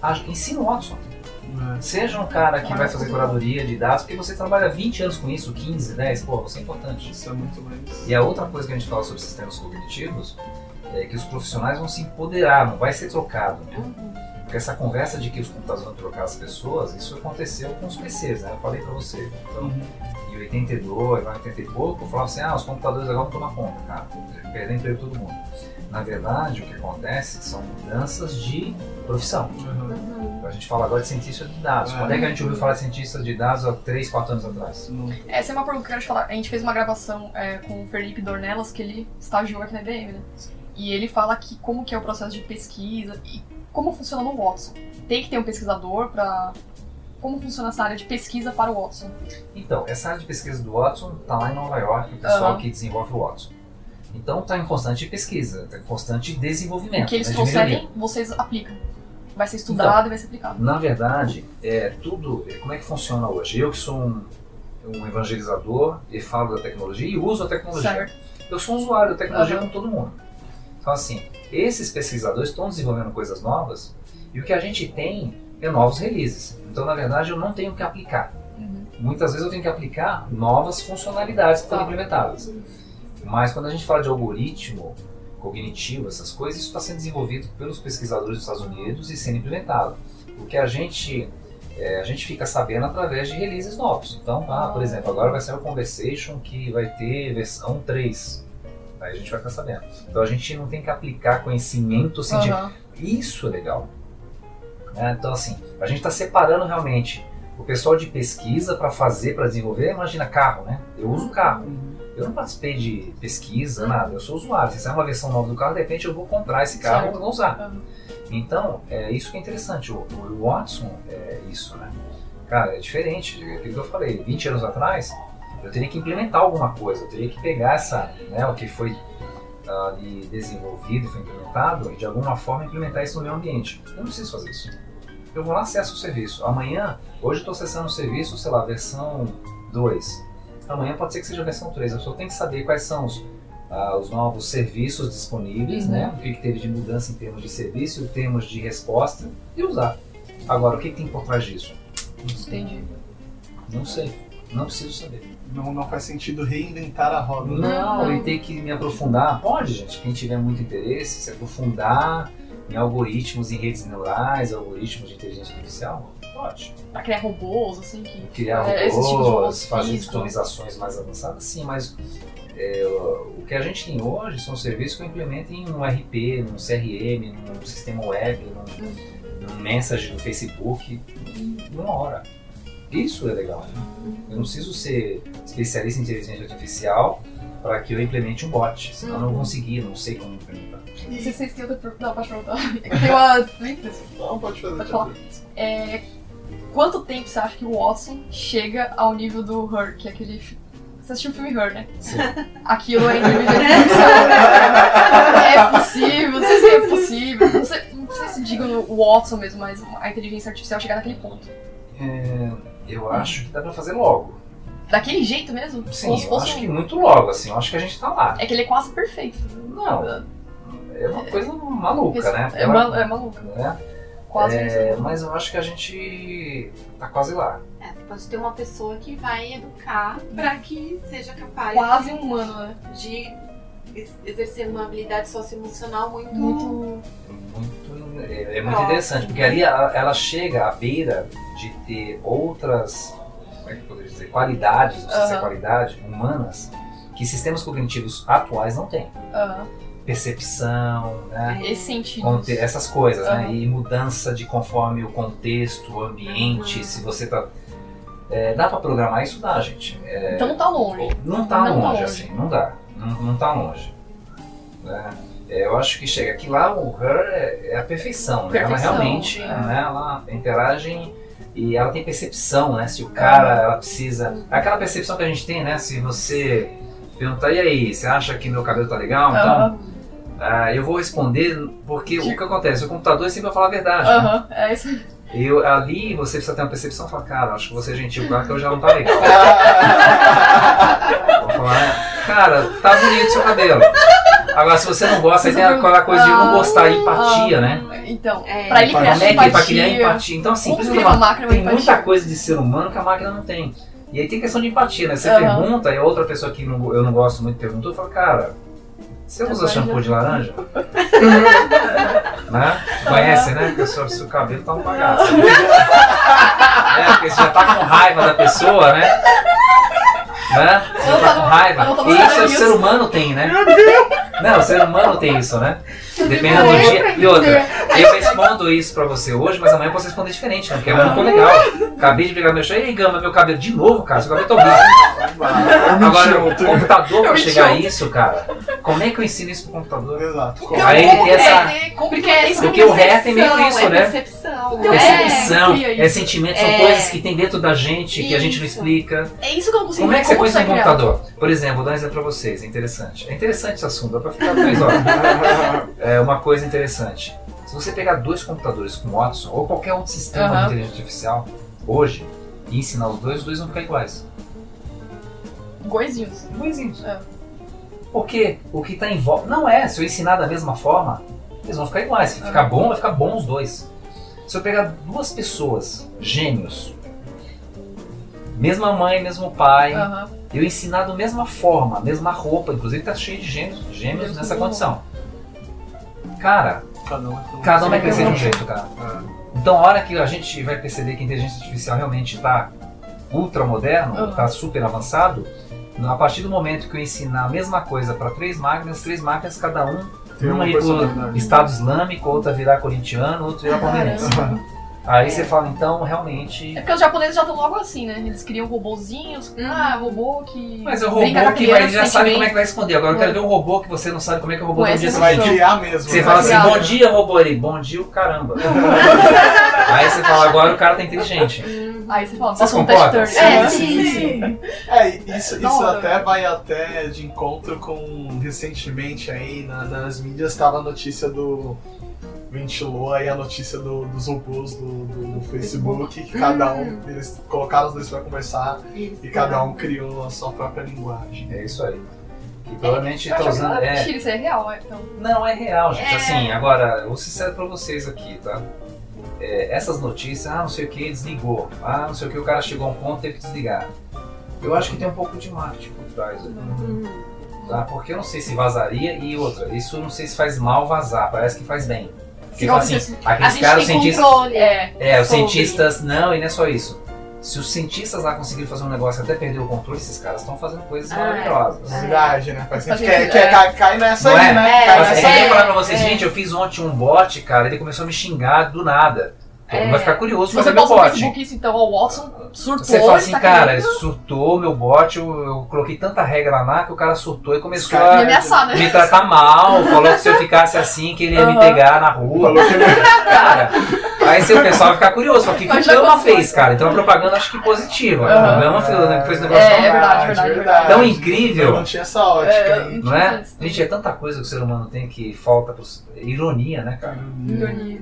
ah, ensina o Watson. Seja um cara que vai fazer curadoria de dados, porque você trabalha 20 anos com isso, 15, 10, pô, você é importante. Isso é muito mais. E a outra coisa que a gente fala sobre sistemas cognitivos é que os profissionais vão se empoderar, não vai ser trocado. Né? Porque essa conversa de que os computadores vão trocar as pessoas, isso aconteceu com os PCs, né? Eu falei pra você. Então, em 82, lá em 80 e pouco, eu falava assim, ah, os computadores agora vão tomar conta, cara, perder emprego todo mundo. Na verdade, o que acontece são mudanças de profissão. Uhum. A gente fala agora de cientista de dados. É. Quando é que a gente ouviu falar de cientista de dados há 3, 4 anos atrás? Não- Essa é uma pergunta que eu quero te falar. A gente fez uma gravação é, com o Felipe Dornelas, que ele estagiou aqui na IBM, né? E ele fala que como que é o processo de pesquisa e como funciona no Watson. Tem que ter um pesquisador para como funciona essa área de pesquisa para o Watson. Então, essa área de pesquisa do Watson está lá em Nova York, o pessoal Aham. que desenvolve o Watson. Então está em constante pesquisa, está em constante desenvolvimento. O que eles né, melhoria. trouxerem, vocês aplicam. Vai ser estudado e vai ser aplicado. Na verdade, é tudo. é, Como é que funciona hoje? Eu que sou um, um evangelizador e falo da tecnologia e uso a tecnologia. Certo. Eu sou um usuário da tecnologia Aham. como todo mundo. Então, assim, esses pesquisadores estão desenvolvendo coisas novas e o que a gente tem é novos releases. Então, na verdade, eu não tenho que aplicar. Uhum. Muitas vezes eu tenho que aplicar novas funcionalidades que foram Tá. implementadas. Mas quando a gente fala de algoritmo cognitivo, essas coisas, isso está sendo desenvolvido pelos pesquisadores dos Estados Unidos e sendo implementado. O que a gente é, a gente fica sabendo através de releases novos. Então, ah, por exemplo, agora vai sair o Conversation que vai ter versão 3. Aí a gente vai ficar sabendo. Então a gente não tem que aplicar conhecimento científico. Aham. Isso é legal. Né? Então, assim, a gente está separando realmente o pessoal de pesquisa para fazer, para desenvolver. Imagina carro, né? Eu uso carro. Eu não participei de pesquisa, nada. Eu sou usuário. Se sair uma versão nova do carro, de repente eu vou comprar esse carro e vou usar. Então, é isso que é interessante. O, o Watson é isso, né? Cara, é diferente. É aquilo que eu falei. 20 anos atrás, eu teria que implementar alguma coisa. Eu teria que pegar essa, né, o que foi ali desenvolvido, foi implementado, e de alguma forma implementar isso no meu ambiente. Eu não preciso fazer isso. Eu vou lá, acesso o serviço. Amanhã, hoje eu estou acessando o serviço, sei lá, versão 2. Amanhã pode ser que seja a versão 3. Eu só tenho que saber quais são os, ah, os novos serviços disponíveis, Uhum. né? O que, que teve de mudança em termos de serviço, em termos de resposta, e usar. Agora, o que, que tem por trás disso? Não sei. Entendi. Não sei. Não preciso saber. Não, não faz sentido reinventar a roda. Não, Não. e ter que me aprofundar. Pode, gente. Quem tiver muito interesse, se aprofundar em algoritmos, em redes neurais, algoritmos de inteligência artificial, pode. Pra criar robôs, assim, que. Criar É, de robôs, robôs fazer customizações mais avançadas, sim, mas é, o que a gente tem hoje são serviços que eu implemento em um RP, num CRM, num sistema web, num, num message no Facebook, em uma hora. Isso é legal. né? Eu não preciso ser especialista em inteligência artificial para que eu implemente um bot, senão eu não vou conseguir, não sei como implementar. Não sei se vocês têm outra pergunta. Não, pode perguntar. Tem uma. Não, pode fazer. Pode falar. É, quanto tempo você acha que o Watson chega ao nível do Her, que é aquele. Você assistiu o filme Her, né? Sim. Aquilo é inteligência artificial. É possível, não sei se é possível. Não sei, não sei se digo o Watson mesmo, mas a inteligência artificial chegar naquele ponto. É, eu acho que dá para fazer logo. Daquele jeito mesmo? Sim, Como se eu fosse acho um- que muito logo, assim, eu acho que a gente tá lá. É que ele é quase perfeito. Não, é uma coisa maluca, né? É, é maluco. né? Quase É, mas eu acho que a gente tá quase lá. É, pode ter uma pessoa que vai educar pra que seja capaz Quase de, um humano, né? de ex- exercer uma habilidade socioemocional muito. Muito. Muito, é, é muito Próximo. interessante, porque ali ela, ela chega à beira de ter outras como é que eu poderia dizer, qualidades, não sei se é Aham. qualidade, humanas, que sistemas cognitivos atuais não têm. aham, Percepção, né? sentido. Conte- essas coisas, né? Aham. E mudança de conforme o contexto, o ambiente, Uhum. se você tá. é, dá pra programar isso? Dá, gente. É, Então não tá longe. não tá Não tá longe, longe. assim, não dá. Não, não tá longe. né? É, eu acho que chega aqui lá, o Her é, é a perfeição, né? Ela Perfeição, realmente, né? Ela interage e ela tem percepção, né? Se o cara, ela precisa... Aquela percepção que a gente tem, né? Se você perguntar, e aí, você acha que meu cabelo tá legal? Então, ah, eu vou responder porque o que acontece? O computador sempre vai falar a verdade. né? aham, é isso. E eu- ali você precisa ter uma percepção e falar, cara, acho que você é gentil, claro que eu já não tá legal. Vou falar, cara, tá bonito seu cabelo. Agora, se você não gosta, aí tem aquela coisa de não gostar, empatia, né? Então, É, pra ele criar é empatia, pra criar empatia? Então, assim, precisa uma- máquina tem empatia? muita coisa de ser humano que a máquina não tem. E aí tem questão de empatia, né? Você Aham. pergunta e outra pessoa que não- eu não gosto muito perguntou, eu falo, cara, você usa shampoo de laranja? né? Conhece, né? Porque o seu, cabelo tá um bagaço. é, porque você já tá com raiva da pessoa, né? Né? Você já tá com raiva. E isso buscando o isso. ser humano tem, né? Não, o ser humano tem isso, né? Dependendo do dia. E outra, eu respondo isso pra você hoje, mas amanhã eu posso responder diferente, né? Porque é muito legal. Acabei de pegar meu chão. E aí, Gama, meu cabelo de novo, cara. Seu cabelo tá horrível. Agora, o computador pra chegar a isso, cara, como é que eu ensino isso pro computador? Exato. Aí essa- que é- como Porque que é é isso? Porque o ré tem meio percepção, isso, é né? Percepção. Então, é- Percepção, cria é, sentimento, são É. coisas que tem dentro da gente que a gente não explica. É isso que eu não consigo Como é que você põe isso no computador? Por exemplo, vou dar um exemplo pra vocês, é interessante. É interessante esse assunto, dá pra ficar três horas. É uma coisa interessante. Se você pegar dois computadores com Watson ou qualquer outro sistema Aham. de inteligência artificial hoje e ensinar os dois, os dois vão ficar iguais. Iguaizinhos. Iguaizinhos. É. Porque o que está em volta. Não é, se eu ensinar da mesma forma, eles vão ficar iguais. Se ficar bom, vai ficar bom os dois. Se eu pegar duas pessoas, gêmeos, mesma mãe, mesmo pai, Aham. eu ensinar da mesma forma, mesma roupa, inclusive tá cheio de gêmeos, gêmeos nessa condição. Cara, Cada um é com- cada um vai crescer de um jeito, cara. É. Então, a hora que a gente vai perceber que a inteligência artificial realmente está ultra moderno, Uhum. está super avançado, a partir do momento que eu ensinar a mesma coisa para três máquinas, três máquinas, cada um, Tem uma uma personalidade. Estado Islâmico, outra virar corintiano, outra virar palmeirense. Aí você fala, então, realmente. É porque os japoneses já estão logo assim, né? Eles criam robozinhos. Ah, robô que. Mas é o robô que vai, já sabe como é que vai responder. Agora eu quero ver um robô que você não sabe como é que o robô Ué, dia você vai criar mesmo. Você né? fala assim, bom dia, robô. Ele, bom dia, o caramba. Aí você fala, agora o cara tá inteligente. Aí você fala, Vocês um concordam? turn. É, É, sim, sim. É, isso, isso até vai até de encontro com recentemente aí na- nas mídias estava a notícia do ventilou aí a notícia do- dos robôs do, do- do Facebook que cada um eles colocaram os dois para conversar e cada um criou a sua própria linguagem. É isso aí. Que provavelmente Eu tá acho que- usando. É, Mentira, isso é real, é, então. não, é real, gente. É. Assim, agora, eu vou ser sincero pra vocês aqui, tá? É, essas notícias, ah, não sei o que, desligou. Ah, não sei o que, o cara chegou a um ponto e teve que desligar. Eu acho que tem um pouco de marketing por trás. aí. Hum. Tá? Porque eu não sei se vazaria e outra. Isso eu não sei se faz mal vazar, parece que faz bem. Porque assim, se- aqueles gente caras, os tem cientistas. controle. É. É, os cientistas. Não, e não é só isso. Se os cientistas lá conseguirem fazer um negócio até perder o controle, esses caras estão fazendo coisas Ah, maravilhosas. é. Verdade, né? Parece que a gente Faz quer, sentido, quer é. cai, cai nessa Não aí, é? né? É, Cai nessa eu aí. ia falar pra vocês, é. gente, eu fiz ontem um bot, cara, ele começou a me xingar do nada. É. vai ficar curioso Se você meu bot. Facebook isso, então, o Watson surtou. Você fala ele assim, tá cara, querendo surtou meu bot, eu, eu coloquei tanta regra lá que o cara surtou e começou caras me a ameaçar, né? me tratar mal, falou que se eu ficasse assim, que ele ia me Aham. pegar na rua. Cara, aí o pessoal vai ficar curioso, fala, o que, que o Gama fez, cara? Então a propaganda acho que positiva. O Gama fez, né, fez um negócio É, tão, é verdade, verdade, verdade. tão Eu incrível. não tinha essa ótica. É? Não é? Gente, é tanta coisa que o ser humano tem que falta pros... ironia, né, cara? Ironia.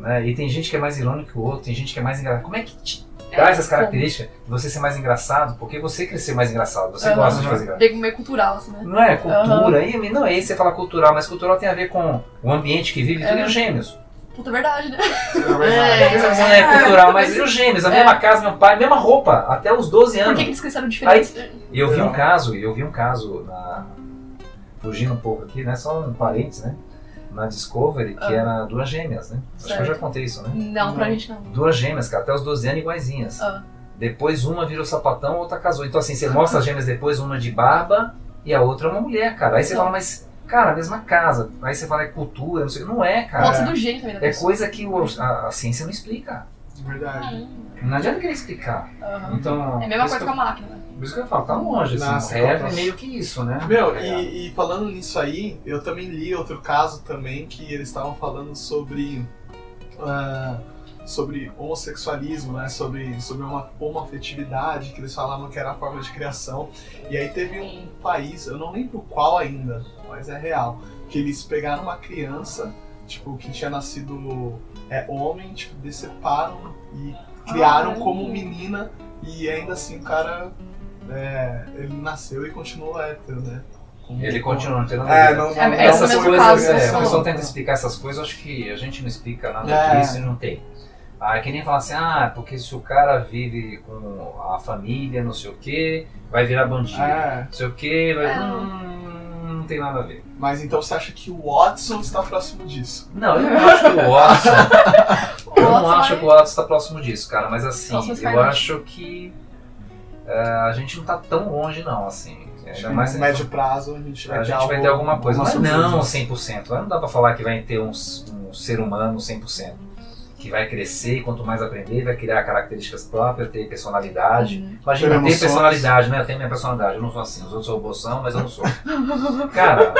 Né? E tem gente que é mais irônico que o outro, tem gente que é mais engraçado. Como é que te dá essas características de você ser mais engraçado? Porque você cresceu mais engraçado, você Aham. gosta de fazer graça. Meio meio cultural, assim, né? Não é cultura, e não é isso você fala cultural, mas cultural tem a ver com o ambiente que vive, tudo É. e os gêmeos. Puta, é verdade, né? É verdade. Não é cultural, mas e os gêmeos, a É. mesma casa, meu pai, mesma roupa, até os 12 Por anos. que, que eles cresceram diferentes? E eu vi um caso, eu vi um caso na. Fugindo um pouco aqui, né? Só um parênteses, né? Na Discovery, que Ah. era duas gêmeas, né? Acho que eu já Certo. contei isso, né? Não, pra gente não. Duas gêmeas, cara, até os 12 anos iguaizinhas. Ah. Depois uma virou sapatão, outra casou. Então assim, você mostra as gêmeas depois, uma de barba e a outra é uma mulher, cara. Aí você Não. fala, mas, cara, a mesma casa. Aí você fala, é cultura, não sei. Não é, Pode cara. ser do gênio também da É pessoa. coisa que o- a, a ciência não explica. Verdade. Não adianta querer explicar. Aham. Então. É a mesma coisa que com a máquina, né? Por isso que eu falo, tá longe, assim. Nossa, tá é meio que isso, né? Meu, É. e, e falando nisso aí, eu também li outro caso também que eles estavam falando sobre ah, sobre homossexualismo, né? Sobre, sobre uma homoafetividade, que eles falavam que era a forma de criação. E aí teve um país, eu não lembro qual ainda, mas é real, que eles pegaram uma criança, tipo, que tinha nascido é, homem, tipo, deceparam e criaram Ah, como menina e ainda assim o cara é, ele nasceu e continuou hétero, né? Como- Ele continua não tendo É, nada. não, não, É, não é Essas coisas, caso, é, o pessoal tenta explicar essas coisas, acho que a gente não explica nada É. disso e não tem. Ah, é que nem falar assim, ah, porque se o cara vive com a família, não sei o que, vai virar bandido. É, Não sei o que, vai. É. Hum, não tem nada a ver. mas então você acha que o Watson está próximo disso? Não, eu não acho que o Watson. eu não acho vai- que o Watson está próximo disso, cara, mas assim, eu acho que é, a gente não tá tão longe, não, assim. Ainda No mais médio prazo a gente vai a ter gente algo, vai ter alguma coisa, mas não surpresa. 100%. Não dá pra falar que vai ter um, um ser humano 100%. Que vai crescer e quanto mais aprender, vai criar características próprias, ter personalidade. Uhum. Imagina, Ter emoções. personalidade, né? Eu tenho minha personalidade. Eu não sou assim. Os outros são robôs são, mas eu não sou. Cara,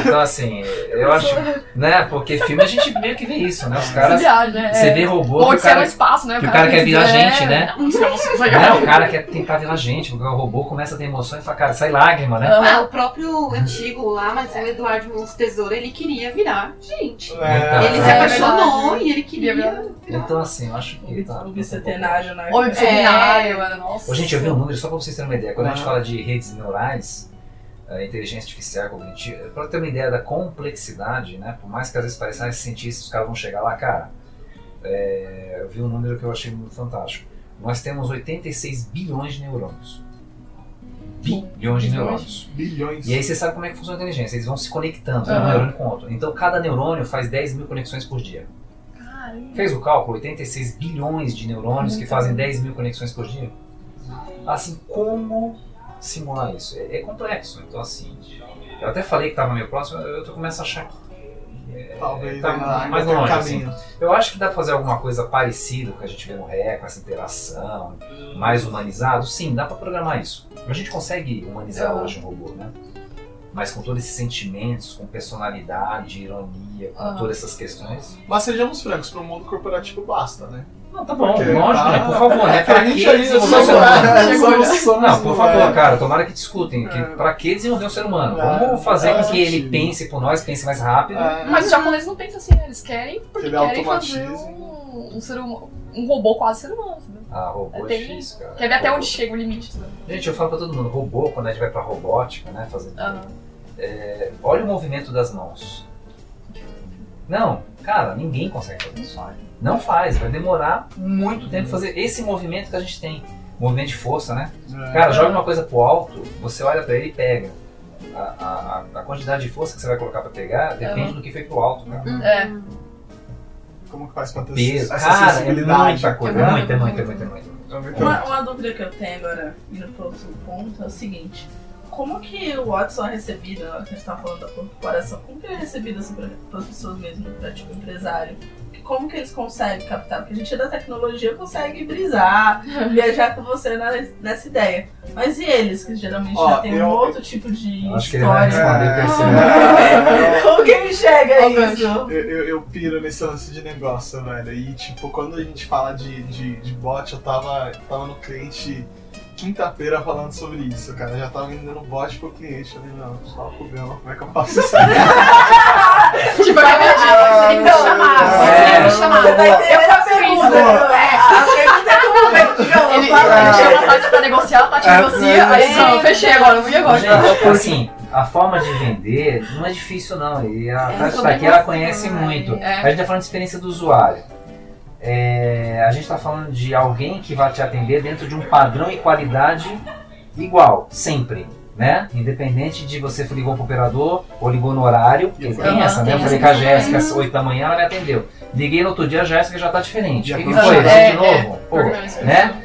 então assim, eu acho. Né? Porque filme a gente meio que vê isso, né? Os caras. viagem, né? Você É. vê robô, Ou que o de ser no cara, espaço, né? que o cara quer virar é, gente, né? Não, né? o cara quer tentar virar gente, porque o robô começa a ter emoção e fala, cara, sai lágrima, né? Ah, o próprio antigo lá, mas o Eduardo Mons Tesouro, ele queria virar gente. É, Ele se é apaixonou verdade. e ele queria virar. Então assim, eu acho que. Tá, O bicentenário, né? Ou bicentenário, mano. Nossa. Ô, gente, eu vi um número só pra vocês terem uma ideia. Quando a gente fala de redes neurais, eh, inteligência artificial cognitiva, pra ter uma ideia da complexidade, né? Por mais que às vezes pareça ah, cientistas, os caras vão chegar lá, cara. eh, eu vi um número que eu achei muito fantástico. Nós temos 86 bilhões de neurônios. Bilhões de neurônios. bilhões. E aí você sabe como é que funciona a inteligência. Eles vão se conectando, né, um neurônio com o outro. Então cada neurônio faz 10 mil conexões por dia. Caramba. Fez o cálculo? 86 bilhões de neurônios que fazem bom. 10 mil conexões por dia? Assim, como simular isso? É, é complexo. Então, assim, eu até falei que estava meio próximo, eu, eu começo a achar que é, Talvez tá mais um longe. Assim. Eu acho que dá pra fazer alguma coisa parecida com que a gente vê no RE, com essa interação, mais humanizado. Sim, dá pra programar isso. A gente consegue humanizar hoje um robô, né? Mas com todos esses sentimentos, com personalidade, ironia, com Aham. todas essas questões. Mas sejamos francos, pro mundo corporativo basta, né? Não, tá bom, Porque, lógico, tá- né? Por favor, né? É que Pra que desenvolver um somos- ser humano? é, Não, por favor, é, cara, tomara que discutem. Que, É. pra que desenvolver um ser humano? É. Vamos fazer É, com que ele sim. pense por nós, pense mais rápido. é, Mas os japoneses não pensam assim, né? Eles querem porque Ele querem fazer um, um ser humano, um robô quase ser humano, sabe? Ah, robô é Tem- difícil, cara. Quer ver até Robô. onde chega o limite, sabe? Gente, eu falo pra todo mundo, robô, quando a gente vai pra robótica, né, fazer... Aham. é, olha o movimento das mãos. Não, cara, ninguém consegue fazer isso. Não faz, vai demorar muito tempo fazer esse movimento que a gente tem. movimento de força, né? É. Cara, joga uma coisa pro alto, você olha pra ele e pega. A, a, a- quantidade de força que você vai colocar pra pegar depende do que foi pro alto, cara. É. Como que faz pra ter Peso, essa cara, é sensibilidade? muita coisa, É é muito, muita, muita, muito. muita, muita. É muito- Uma, uma dúvida que eu tenho agora, indo para outro ponto, é o seguinte. Como que o Watson é recebido, na hora que a gente tá falando da corporação, como que ele é recebido assim, para as pessoas mesmo, para tipo empresário? Que- Como que eles conseguem captar? Porque a gente da tecnologia consegue brisar, viajar com você na- nessa ideia. Mas e eles, que geralmente Ó, já tem eu- um outro tipo de que história? esse É. Como que enxerga Ó, isso? Eu, eu, eu piro nesse lance de negócio, velho. E, tipo, quando a gente fala de, de, de bot, eu tava, eu tava no cliente quinta-feira falando sobre isso, cara. Eu já tava vendendo bot pro cliente. Eu falei, não, só pro Gama, como é que eu faço isso aí? Tipo, Ah, tem que me chamar. Você tá entendendo Eu a faço pergunta? isso. É, a é como é que eu Ele, chama a Tati pra negociar, a Tati É, negocia, aí é. só, fechei agora, não ia agora. Assim, a forma de vender não é difícil não. E a É Tati tá aqui, ela emoção, conhece muito. É. A gente tá falando de experiência do usuário. É, a gente tá falando de alguém que vai te atender dentro de um padrão e qualidade igual, sempre. Né? Independente de você ligou pro operador ou ligou no horário, porque tem essa, né? Eu falei com a. Jéssica às 8 da manhã, ela me atendeu. Liguei no outro dia, a Jéssica já tá diferente. O que, foi? É, de novo? Pô, é. né?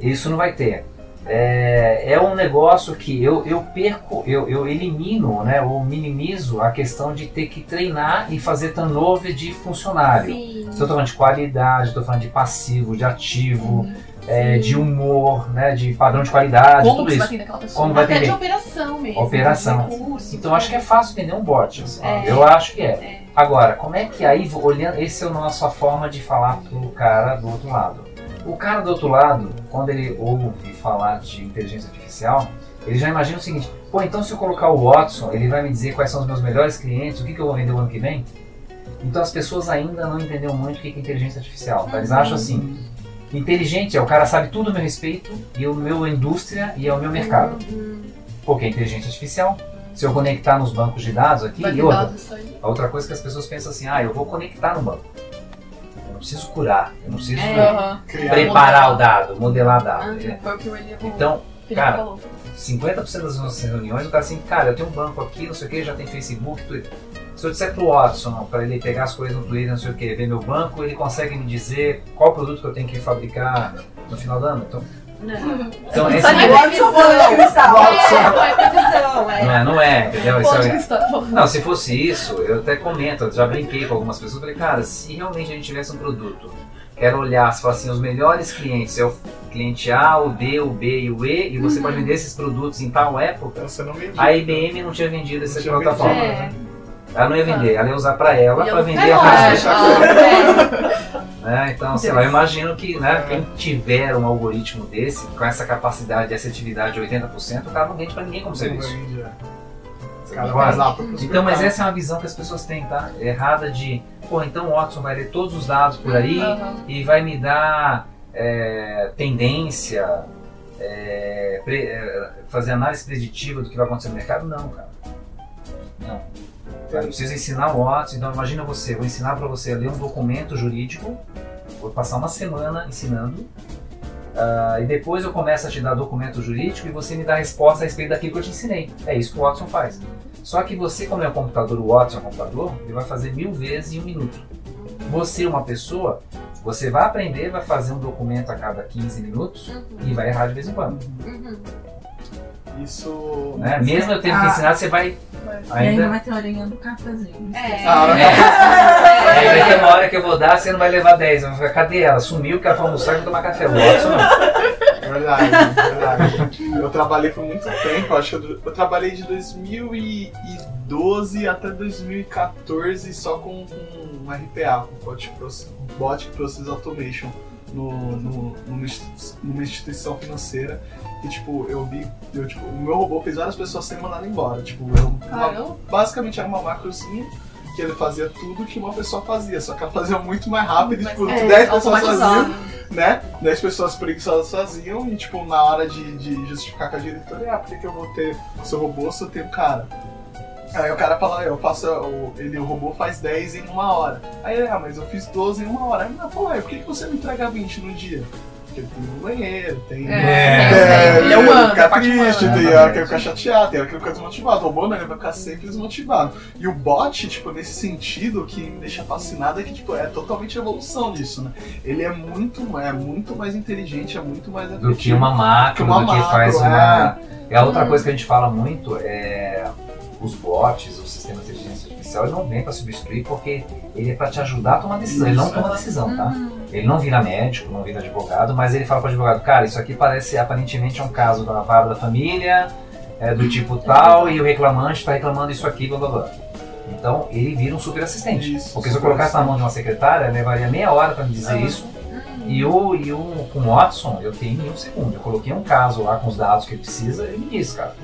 Isso não vai ter. É, é um negócio que eu, eu perco, eu, eu elimino, né, ou minimizo a questão de ter que treinar e fazer turnover de funcionário. Sim. Estou falando de qualidade, estou falando de passivo, de ativo, é, de humor, né, de padrão de qualidade, Como tudo vai isso. aquela pessoa? Como vai Até de operação mesmo. Operação. recursos, Então acho que é fácil entender um bot. assim. É. Eu acho que é. É. Agora, como é que aí, olhando, esse é a nossa forma de falar pro cara do outro lado. O cara do outro lado, quando ele ouve falar de inteligência artificial, ele já imagina o seguinte: pô, então se eu colocar o Watson, ele vai me dizer quais são os meus melhores clientes, o que, que eu vou vender o ano que vem? Então as pessoas ainda não entenderam muito o que é inteligência artificial. tá? Eles acham assim: inteligente é o cara sabe tudo a meu respeito, e é o meu indústria e é o meu mercado. Uhum. Porque é inteligência artificial. Se eu conectar nos bancos de dados aqui, Vai e outra, a outra coisa que as pessoas pensam assim, ah, eu vou conectar no banco. Eu não preciso curar, eu não preciso É. Preparar o dado, modelar dado. O Elia Então, cara, falou. 50% das nossas reuniões, o cara assim, cara, eu tenho um banco aqui, não sei o que, já tem Facebook, Twitter. Se eu disser pro Watson, para ele pegar as coisas no Twitter, não sei o que, ver meu banco, ele consegue me dizer qual produto que eu tenho que fabricar no final do ano. Então, Não. então esse Sabe é. É, não é previsão, é. não é, não é, entendeu? É. Não, se fosse isso, eu até comento, eu já brinquei com algumas pessoas, falei, cara, se realmente a gente tivesse um produto, quero olhar, se assim, os melhores clientes, é o cliente A, o D, o B e o E, e você pode vender esses produtos em tal época, Então não a IBM não tinha vendido Não essa plataforma. vendido. É. Ela não ia vender, ela ia usar pra ela, pra ela- vender a. É. Né? Então, sei lá, eu imagino que né, quem tiver um algoritmo desse, com essa capacidade de assertividade de 80%, o cara não vende pra ninguém como serviço. É. Os caras Claro. vão lá pro Então, mas essa é uma visão que as pessoas têm, tá? Errada de, pô, então o Watson vai ler todos os dados por aí Aham. e vai me dar é, tendência, é, pre- é, fazer análise preditiva do que vai acontecer no mercado? Não, cara. Não. Eu preciso ensinar o Watson, então imagina você, vou ensinar para você a ler um documento jurídico, vou passar uma semana ensinando, ah, e depois eu começo a te dar documento jurídico e você me dá a resposta a respeito daquilo que eu te ensinei. É isso que o Watson faz. Só que você, como é um computador, o Watson é um computador, ele vai fazer mil vezes em um minuto. Você, uma pessoa, você vai aprender, vai fazer um documento a cada 15 minutos e vai errar de vez em quando. Uhum. Isso. Né? Mesmo eu tendo que Ah. ensinar, você vai E ainda ainda. vai ter a horinha do cafezinho. É. Ah, É. Aí vai ter uma hora que eu vou dar, você não vai levar 10. Eu vou falar, cadê ela? Sumiu, que ela foi almoçar e vai tomar café. O Watson não. Verdade, verdade. Eu trabalhei por muito tempo, acho que eu, eu trabalhei de 2012 até 2014 só com, com RPA, com Bot Process, Bot Process Automation, no, no, numa, institu- numa instituição financeira. E tipo, eu vi, eu, tipo, o meu robô fez várias pessoas serem mandadas embora. Tipo, eu, uma- Caramba. basicamente era uma macrozinha que ele fazia tudo que uma pessoa fazia, só que ela fazia muito mais rápido, e, Mas tipo, é, 10 pessoas faziam né? 10 pessoas preguiçosas faziam e, tipo, na hora de, de justificar com a diretoria, ah, por que, que eu vou ter seu robô se eu tenho cara? Aí o cara fala, eu faço, o, ele, o robô faz 10 em uma hora. Aí ele, ah, mas eu fiz 12 em uma hora. Aí ele falou, ah, por que, você não entrega 20 no dia? porque ele tem no banheiro, tem. É, ele é humano, fica é parte triste, humana. tem hora que ele fica chateado, tem hora que ele fica desmotivado. O robô, né, ele vai ficar sempre desmotivado. E o bot, tipo, nesse sentido, o que me deixa fascinado é que, tipo, é totalmente a evolução disso, né? Ele é muito, é muito mais inteligente, é muito mais do que uma uma do que macro, faz é. uma. É a outra Hum. coisa que a gente fala muito é os bots, o sistema de inteligência artificial, ele não vem para substituir porque ele é para te ajudar a tomar decisão. Ele não toma decisão, tá? Hum, Ele não vira médico, não vira advogado, mas ele fala para o advogado, cara, isso aqui parece aparentemente um caso da vara da família, é do tipo tal, e o reclamante está reclamando isso aqui, blá blá blá. Então ele vira um super assistente. Isso, porque se eu colocasse na mão de uma secretária, levaria meia hora para me dizer Ah. isso. E o, e o com o Watson, eu tenho em um segundo. Eu coloquei um caso lá com os dados que ele precisa, ele me diz, cara.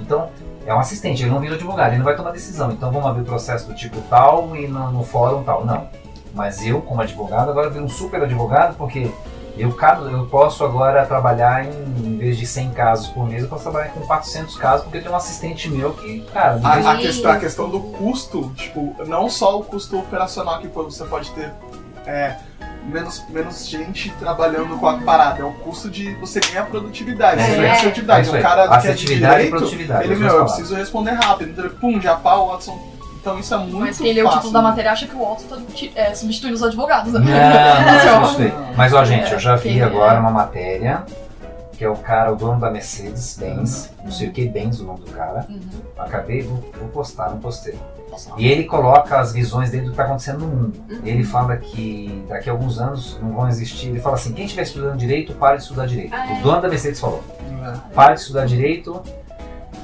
Então, é um assistente, ele não vira advogado, ele não vai tomar decisão. Então vamos abrir o processo do tipo tal e no, no fórum tal. Não. Mas eu, como advogado, agora viro um super advogado, porque eu, eu posso agora trabalhar em, em vez de 100 casos por mês, eu posso trabalhar com 400 casos, porque eu tenho um assistente meu que, cara, A, a questão, a questão do custo, tipo, não só o custo operacional que você pode ter é, menos, menos gente trabalhando com a parada, é o custo de você ganhar produtividade, É, você é, ganha é assertividade. isso O cara que é e direito, produtividade. ele, meu, eu preciso responder rápido. Então, ele, pum, já pá, o Watson. Então isso é muito Mas quem lê o título da matéria acha que o Watson tá é, substituindo os advogados. né? Não, não, Não. substitui. Mas, ó, gente, eu já vi Quem é? agora uma matéria que é o cara, o dono da Mercedes-Benz, não sei o que, Benz, o nome do cara. Uhum. Acabei, vou, vou postar, não postei. E ele coloca as visões dele do que está acontecendo no mundo. Ele fala que daqui a alguns anos não vão existir. Ele fala assim: quem estiver estudando direito, pare de estudar direito. Ah, é? O dono da Mercedes falou: É. pare de estudar direito,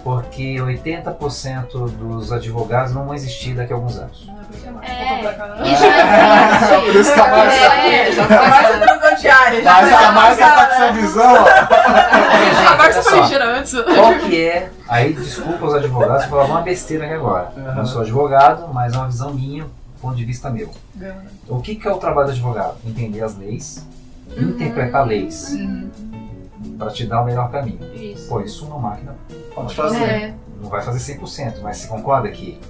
porque 80% dos advogados não vão existir daqui a alguns anos. Não, é que é mais. É. Voltou pra cá. E já a Márcia- É, Já tá mais diária, já Mas a Márcia tá com essa avançada. visão, ó. A Olha foi antes. Qual que é? Aí desculpa os advogados, vou falar uma besteira aqui agora. Uhum. Não sou advogado, mas é uma visão minha, ponto de vista meu. O que, que é o trabalho do advogado? Entender as leis, interpretar leis, Uhum. para te dar o melhor caminho. Isso. Pô, isso uma máquina Pode fazer. É. Não vai fazer 100%, mas você concorda que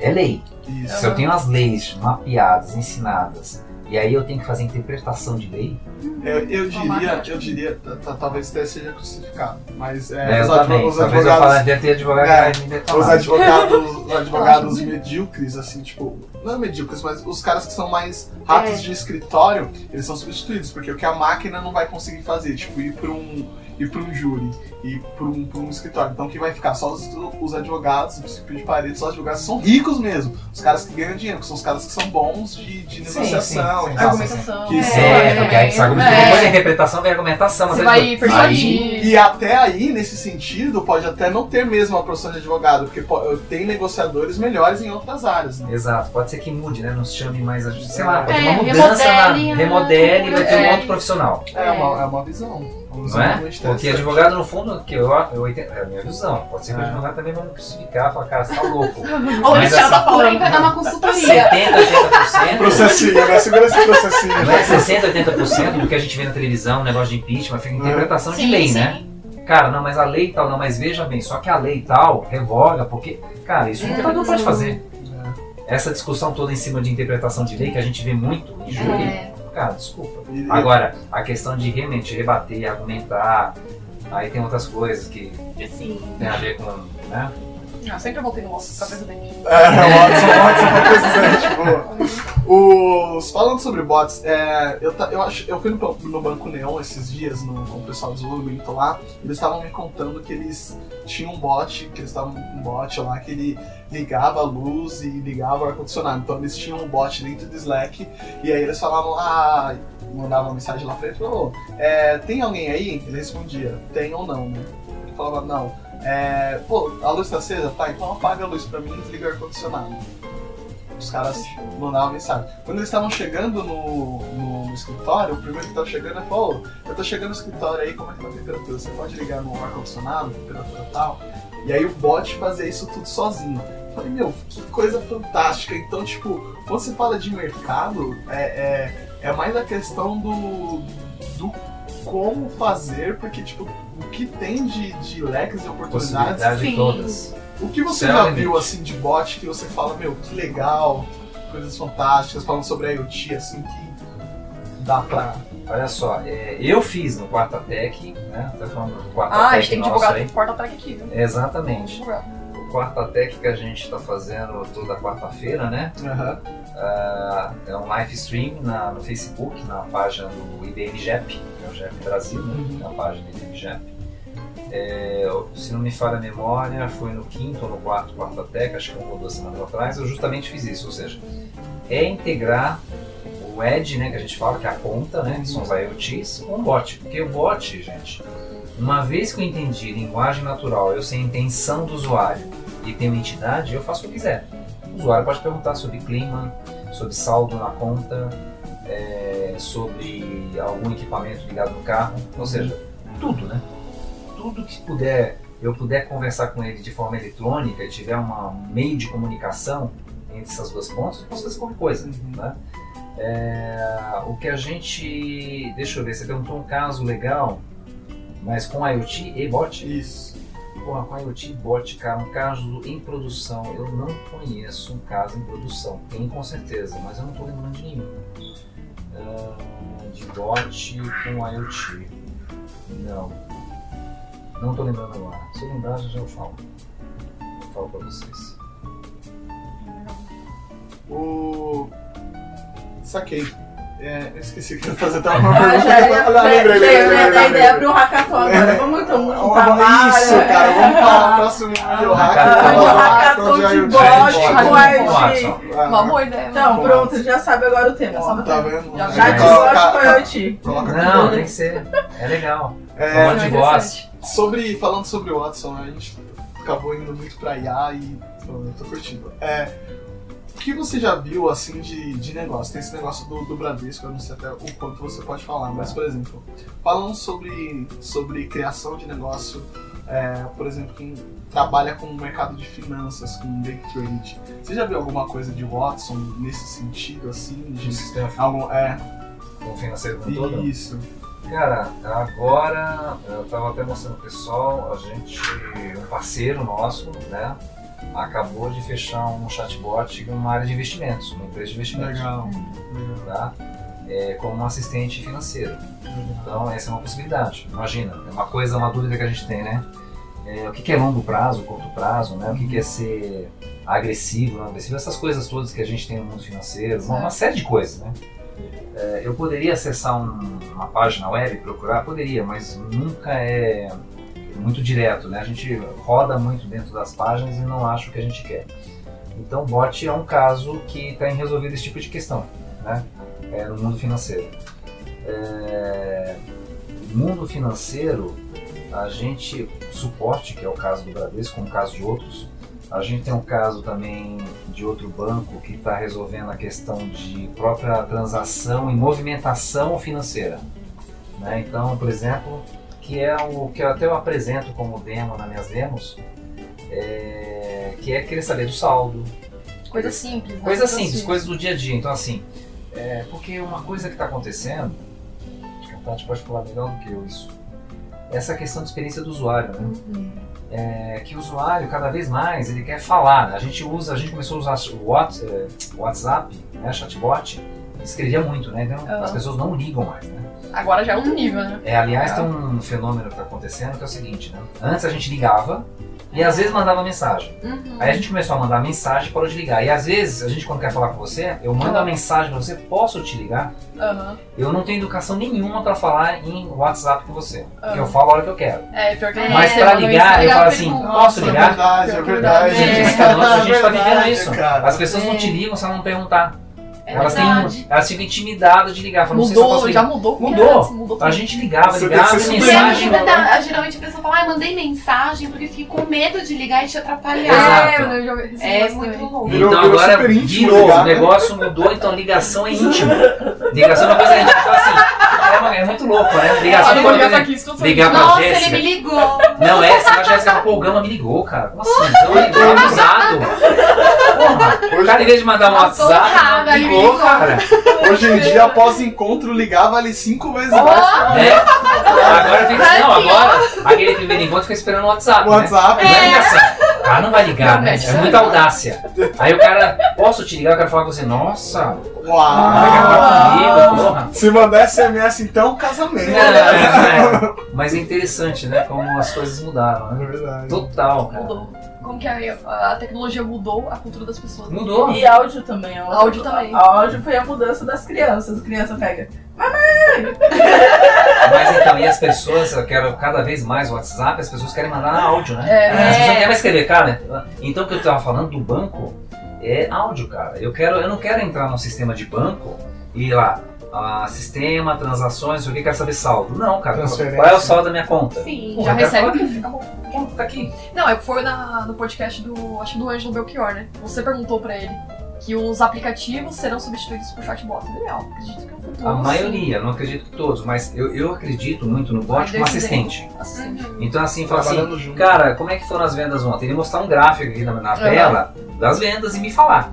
é lei. Isso. Se eu tenho as leis mapeadas, ensinadas, e aí eu tenho que fazer interpretação de lei, Eu, eu diria, máquina. eu diria, t- t- talvez até seja crucificado. Mas é, é, os, eu também. os Talvez eu advogados. fale, deve ter advogado que É, vai. Os advogados, os advogados medíocres, assim, tipo, não medíocres, mas os caras que são mais ratos É. de escritório, eles são substituídos, porque o que a máquina não vai conseguir fazer, tipo, ir para um, ir pra um júri, ir para um, pra um escritório. Então quem vai ficar? Só os, os advogados, o princípio de parede, só os advogados que são ricos mesmo. Os caras que ganham dinheiro, que são os caras que são bons de, de negociação sim, e sim. Argumentação. Que É, É, porque aí você argumenta- é. depois da interpretação vem a argumentação. Você aí- vai aí- persuadir. E até aí, nesse sentido, pode até não ter mesmo a profissão de advogado, porque po- tem negociadores melhores em outras áreas, né? Exato, pode ser que mude, né? Não se chame mais. a- Sei É. lá, pode ter É, uma mudança na. remodele a- Remodele e vai ter um É. outro profissional. É, uma, é uma visão. Visão Não é? Porque advogado, no fundo, que eu, eu, é a minha visão. Pode ser que o É. advogado também vão me crucificar, falar, cara, você tá louco. Ou já tá assim, falando pra dar uma consultoria. 70, 80%. Processinho, né? Segura esse processinho. Não é 60, 80% do que a gente vê na televisão, negócio de impeachment, fica interpretação de Sim, lei, sim. né? Cara, não, mas a lei tal, não, mas veja bem, só que a lei tal revoga, porque, cara, isso o É, interpretador pode fazer. É. Essa discussão toda em cima de interpretação de lei que a gente vê muito em júri, É. cara, desculpa. Agora, a questão de realmente rebater, argumentar, aí tem outras coisas que Assim. tem a ver com, né? Sempre voltei no Watson pra presidente. É, o Watson, o Watson pra presidente, boa. Os, falando sobre bots, é, eu, eu, acho, eu fui no, no Banco Neon esses dias, no, com o pessoal do desenvolvimento lá, eles estavam me contando que eles tinham um bot, que eles estavam com um bot lá, que ele ligava a luz e ligava o ar-condicionado. Então eles tinham um bot dentro do Slack, e aí eles falavam, ah, mandavam uma mensagem lá pra ele, falou, é, tem alguém aí? Ele respondia, tem ou não, né? Ele falava, não. É, pô, a luz tá acesa? Tá, então apaga a luz pra mim e desliga o ar-condicionado. Os caras mandavam mensagem. Quando eles estavam chegando no, no, no escritório, o primeiro que tava chegando ele falou, "Ô, eu tô chegando no escritório aí, como é que tá a temperatura? Você pode ligar no ar-condicionado, temperatura tal? E aí o bot fazia isso tudo sozinho. Eu falei, meu, que coisa fantástica. Então, tipo, quando você fala de mercado, é, é, é mais a questão do, do como fazer, porque, tipo, o que tem de, de leques e oportunidades Possibilidade todas. o que você já viu assim de bot que você fala, meu, que legal, coisas fantásticas, falando sobre a IoT, assim, que dá pra Olha só, é, eu fiz no Quarta Tech, né? Tá falando do Quarta Ah, a gente tem que divulgar o porta-track aqui, viu? Exatamente. O Quarta Tech que a gente está fazendo toda quarta-feira, né? Aham. Ah, é um live stream na, no Facebook, na página do IBM JEP, é o JEP Brasil, né? Na página do JEP. É, se não me falha a memória, foi no quinto ou no quarto Quarta Tech, acho que uma ou duas semanas atrás, eu justamente fiz isso, ou seja, é integrar o Edge, né, que a gente fala, que é a ponta, né, que são os IoTs, com o bot. Porque o bot, gente, uma vez que eu entendi linguagem natural, eu sei a intenção do usuário e tenho entidade, eu faço o que quiser. O usuário pode perguntar sobre clima, sobre saldo na conta, é, sobre algum equipamento ligado no carro, ou seja, tudo, né? Tudo que puder, eu puder conversar com ele de forma eletrônica tiver uma, um meio de comunicação entre essas duas pontas, eu posso fazer qualquer coisa, Uhum. né? É, o que a gente, deixa eu ver, você perguntou um caso legal, mas com IoT e bot? Isso. Porra, com IoT e bot, cara, um caso em produção, eu não conheço um caso em produção. Tem com certeza, mas eu não tô lembrando de nenhum. Ah, de bot com IoT. Não. Não tô lembrando agora. Se eu lembrar, já eu falo. Eu falo pra vocês. O. Saquei. É, eu esqueci que eu ia fazer até uma Ah, pergunta. já ia, Ah, lembrei, já ia lembrei, dar lembrei, ideia lembrei. para um hackathon agora. Vamos então Vamos- juntar. Isso, cara, vamos falar próximo vídeo hackathon. hackathon. Ah, hackathon de bot Hackathon. com. Ah, Uma boa ideia. Então, pronto, já sabe agora o tema. Já o Tá vendo? Já- Já de bot Coloca- com IoT. Não, tem que ser. É legal. É, de voz. Sobre, falando sobre o Watson, a gente acabou indo muito pra IA e eu tô curtindo. É, o que você já viu assim de, de negócio? Tem esse negócio do, do Bradesco, eu não sei até o quanto você pode falar, mas por exemplo, falando sobre, sobre criação de negócio, é, por exemplo, quem trabalha com o mercado de finanças, com day trade, você já viu alguma coisa de Watson nesse sentido assim? De De, sistema algum, é, financeiro como um todo. isso. Cara, agora eu tava até mostrando pro pessoal, a gente, um parceiro nosso, né, acabou de fechar um chatbot numa área de investimentos, uma empresa de investimentos, Legal. Legal. tá? É, como um assistente financeiro. Então essa é uma possibilidade. Imagina, é uma coisa, uma dúvida que a gente tem, né? É, o que que é longo prazo, curto prazo, né? O que que é ser agressivo, não agressivo, essas coisas todas que a gente tem no mundo financeiro, uma, uma série de coisas, né? É, eu poderia acessar um- uma página web e procurar? Poderia, mas nunca é muito direto, né? A gente roda muito dentro das páginas e não acha o que a gente quer. Então, bot é um caso que tem resolvido esse tipo de questão, né? É, no mundo financeiro. É, mundo financeiro, a gente, suporte, que é o caso do Bradesco, como o caso de outros, a gente tem um caso também de outro banco que está resolvendo a questão de própria transação e movimentação financeira. né? Então, por exemplo, que é o que eu até eu apresento como demo nas minhas demos, é, que é querer saber do saldo, Coisa simples. né? Coisas simples, coisas do dia a dia. Então, assim, é, porque uma coisa que está acontecendo, acho que a Tati pode falar melhor do que eu isso, essa questão de experiência do usuário, né? Uhum. É, que o usuário, cada vez mais, ele quer falar. né? A gente usa, a gente começou a usar o é, WhatsApp, né, chatbot, escrevia muito, né? Então, Aham. as pessoas não ligam mais, né? Agora já é outro nível, né? É, aliás, tem um fenômeno que está acontecendo que é o seguinte, né? Antes a gente ligava e às vezes mandava mensagem. Uhum. Aí a gente começou a mandar mensagem e parou de ligar. E às vezes, a gente quando quer falar com você, eu mando uma mensagem pra você, posso te ligar? Aham. Eu não tenho educação nenhuma pra falar em WhatsApp com você. Porque eu Aham. falo a hora que eu quero. É, pior que É, Mas manda ligar, eu falo ela assim, posso É ligar? verdade, é Pior que verdade. Gente, É. esse fenômeno, a gente tá vivendo verdade, isso. cara. As pessoas não É. te ligam se elas não perguntar. É elas, verdade. têm, elas ficam intimidadas de ligar. Falam, não sei se eu Mudou, já mudou. Mudou. antes, mudou A gente ligava, Você ligava, que E mensagem. ainda dá- geralmente a pessoa fala, ah, mandei mensagem porque fiquei com medo de ligar e te atrapalhar. Exato. É, É muito louco. Virou- então virou agora íntimo virou, ligar, o né? negócio mudou, então ligação é íntimo. Ligação é uma coisa íntima. Então assim, é, uma- é muito louco, né? Ligação Ah, é vou uma ligar aqui. Ligar pra Nossa, Jéssica. ele me ligou. Não, é, se a Jéssica, pô, o Gama me ligou, cara. Como assim? Me ligou, abusado. Porra, o cara, em vez de mandar um WhatsApp, ele me ligou, ligou. cara. Hoje em dia, após encontro, ligar vale cinco vezes mais que Né? Agora fica assim, não, agora, aquele primeiro encontro fica esperando o WhatsApp. o né? WhatsApp. Não é cara não vai ligar, né? Promete. É muita audácia. Aí o cara, posso te ligar? Eu quero falar com você. Nossa, vai Uau! comigo, porra. Se mandar SMS, então, casamento. Não, é, mas é interessante, né? Como as coisas mudaram, É né? verdade. Total, cara. Mudou. Como que a, a tecnologia mudou a cultura das pessoas. Mudou. E áudio também. ó. Áudio também. Áudio foi a mudança das crianças. A criança pega. Mas então, e as pessoas, eu quero cada vez mais o WhatsApp, as pessoas querem mandar áudio, né? É. As pessoas não querem mais escrever, cara. Então o que eu tava falando do banco é áudio, cara. Eu quero, eu não quero entrar no sistema de banco e ir lá, ah, sistema, transações, o que quero saber saldo. Não, cara. Qual é o saldo da minha conta? Sim. Pô, Já recebe falar aqui, fica bom. Tá aqui. Não, é que foi na, no podcast do, acho do Ângelo Belchior, né? Você perguntou pra ele que os aplicativos serão substituídos por chatbot. Legal, acredito que no futuro. A sim. maioria, não acredito que todos, mas eu, eu acredito muito no bot como assistente. Assistente. Uhum. Então assim, fala assim, junto. cara, como é que foram as vendas ontem? Ele mostrar um gráfico aqui na, na Uhum. tela das vendas e me falar.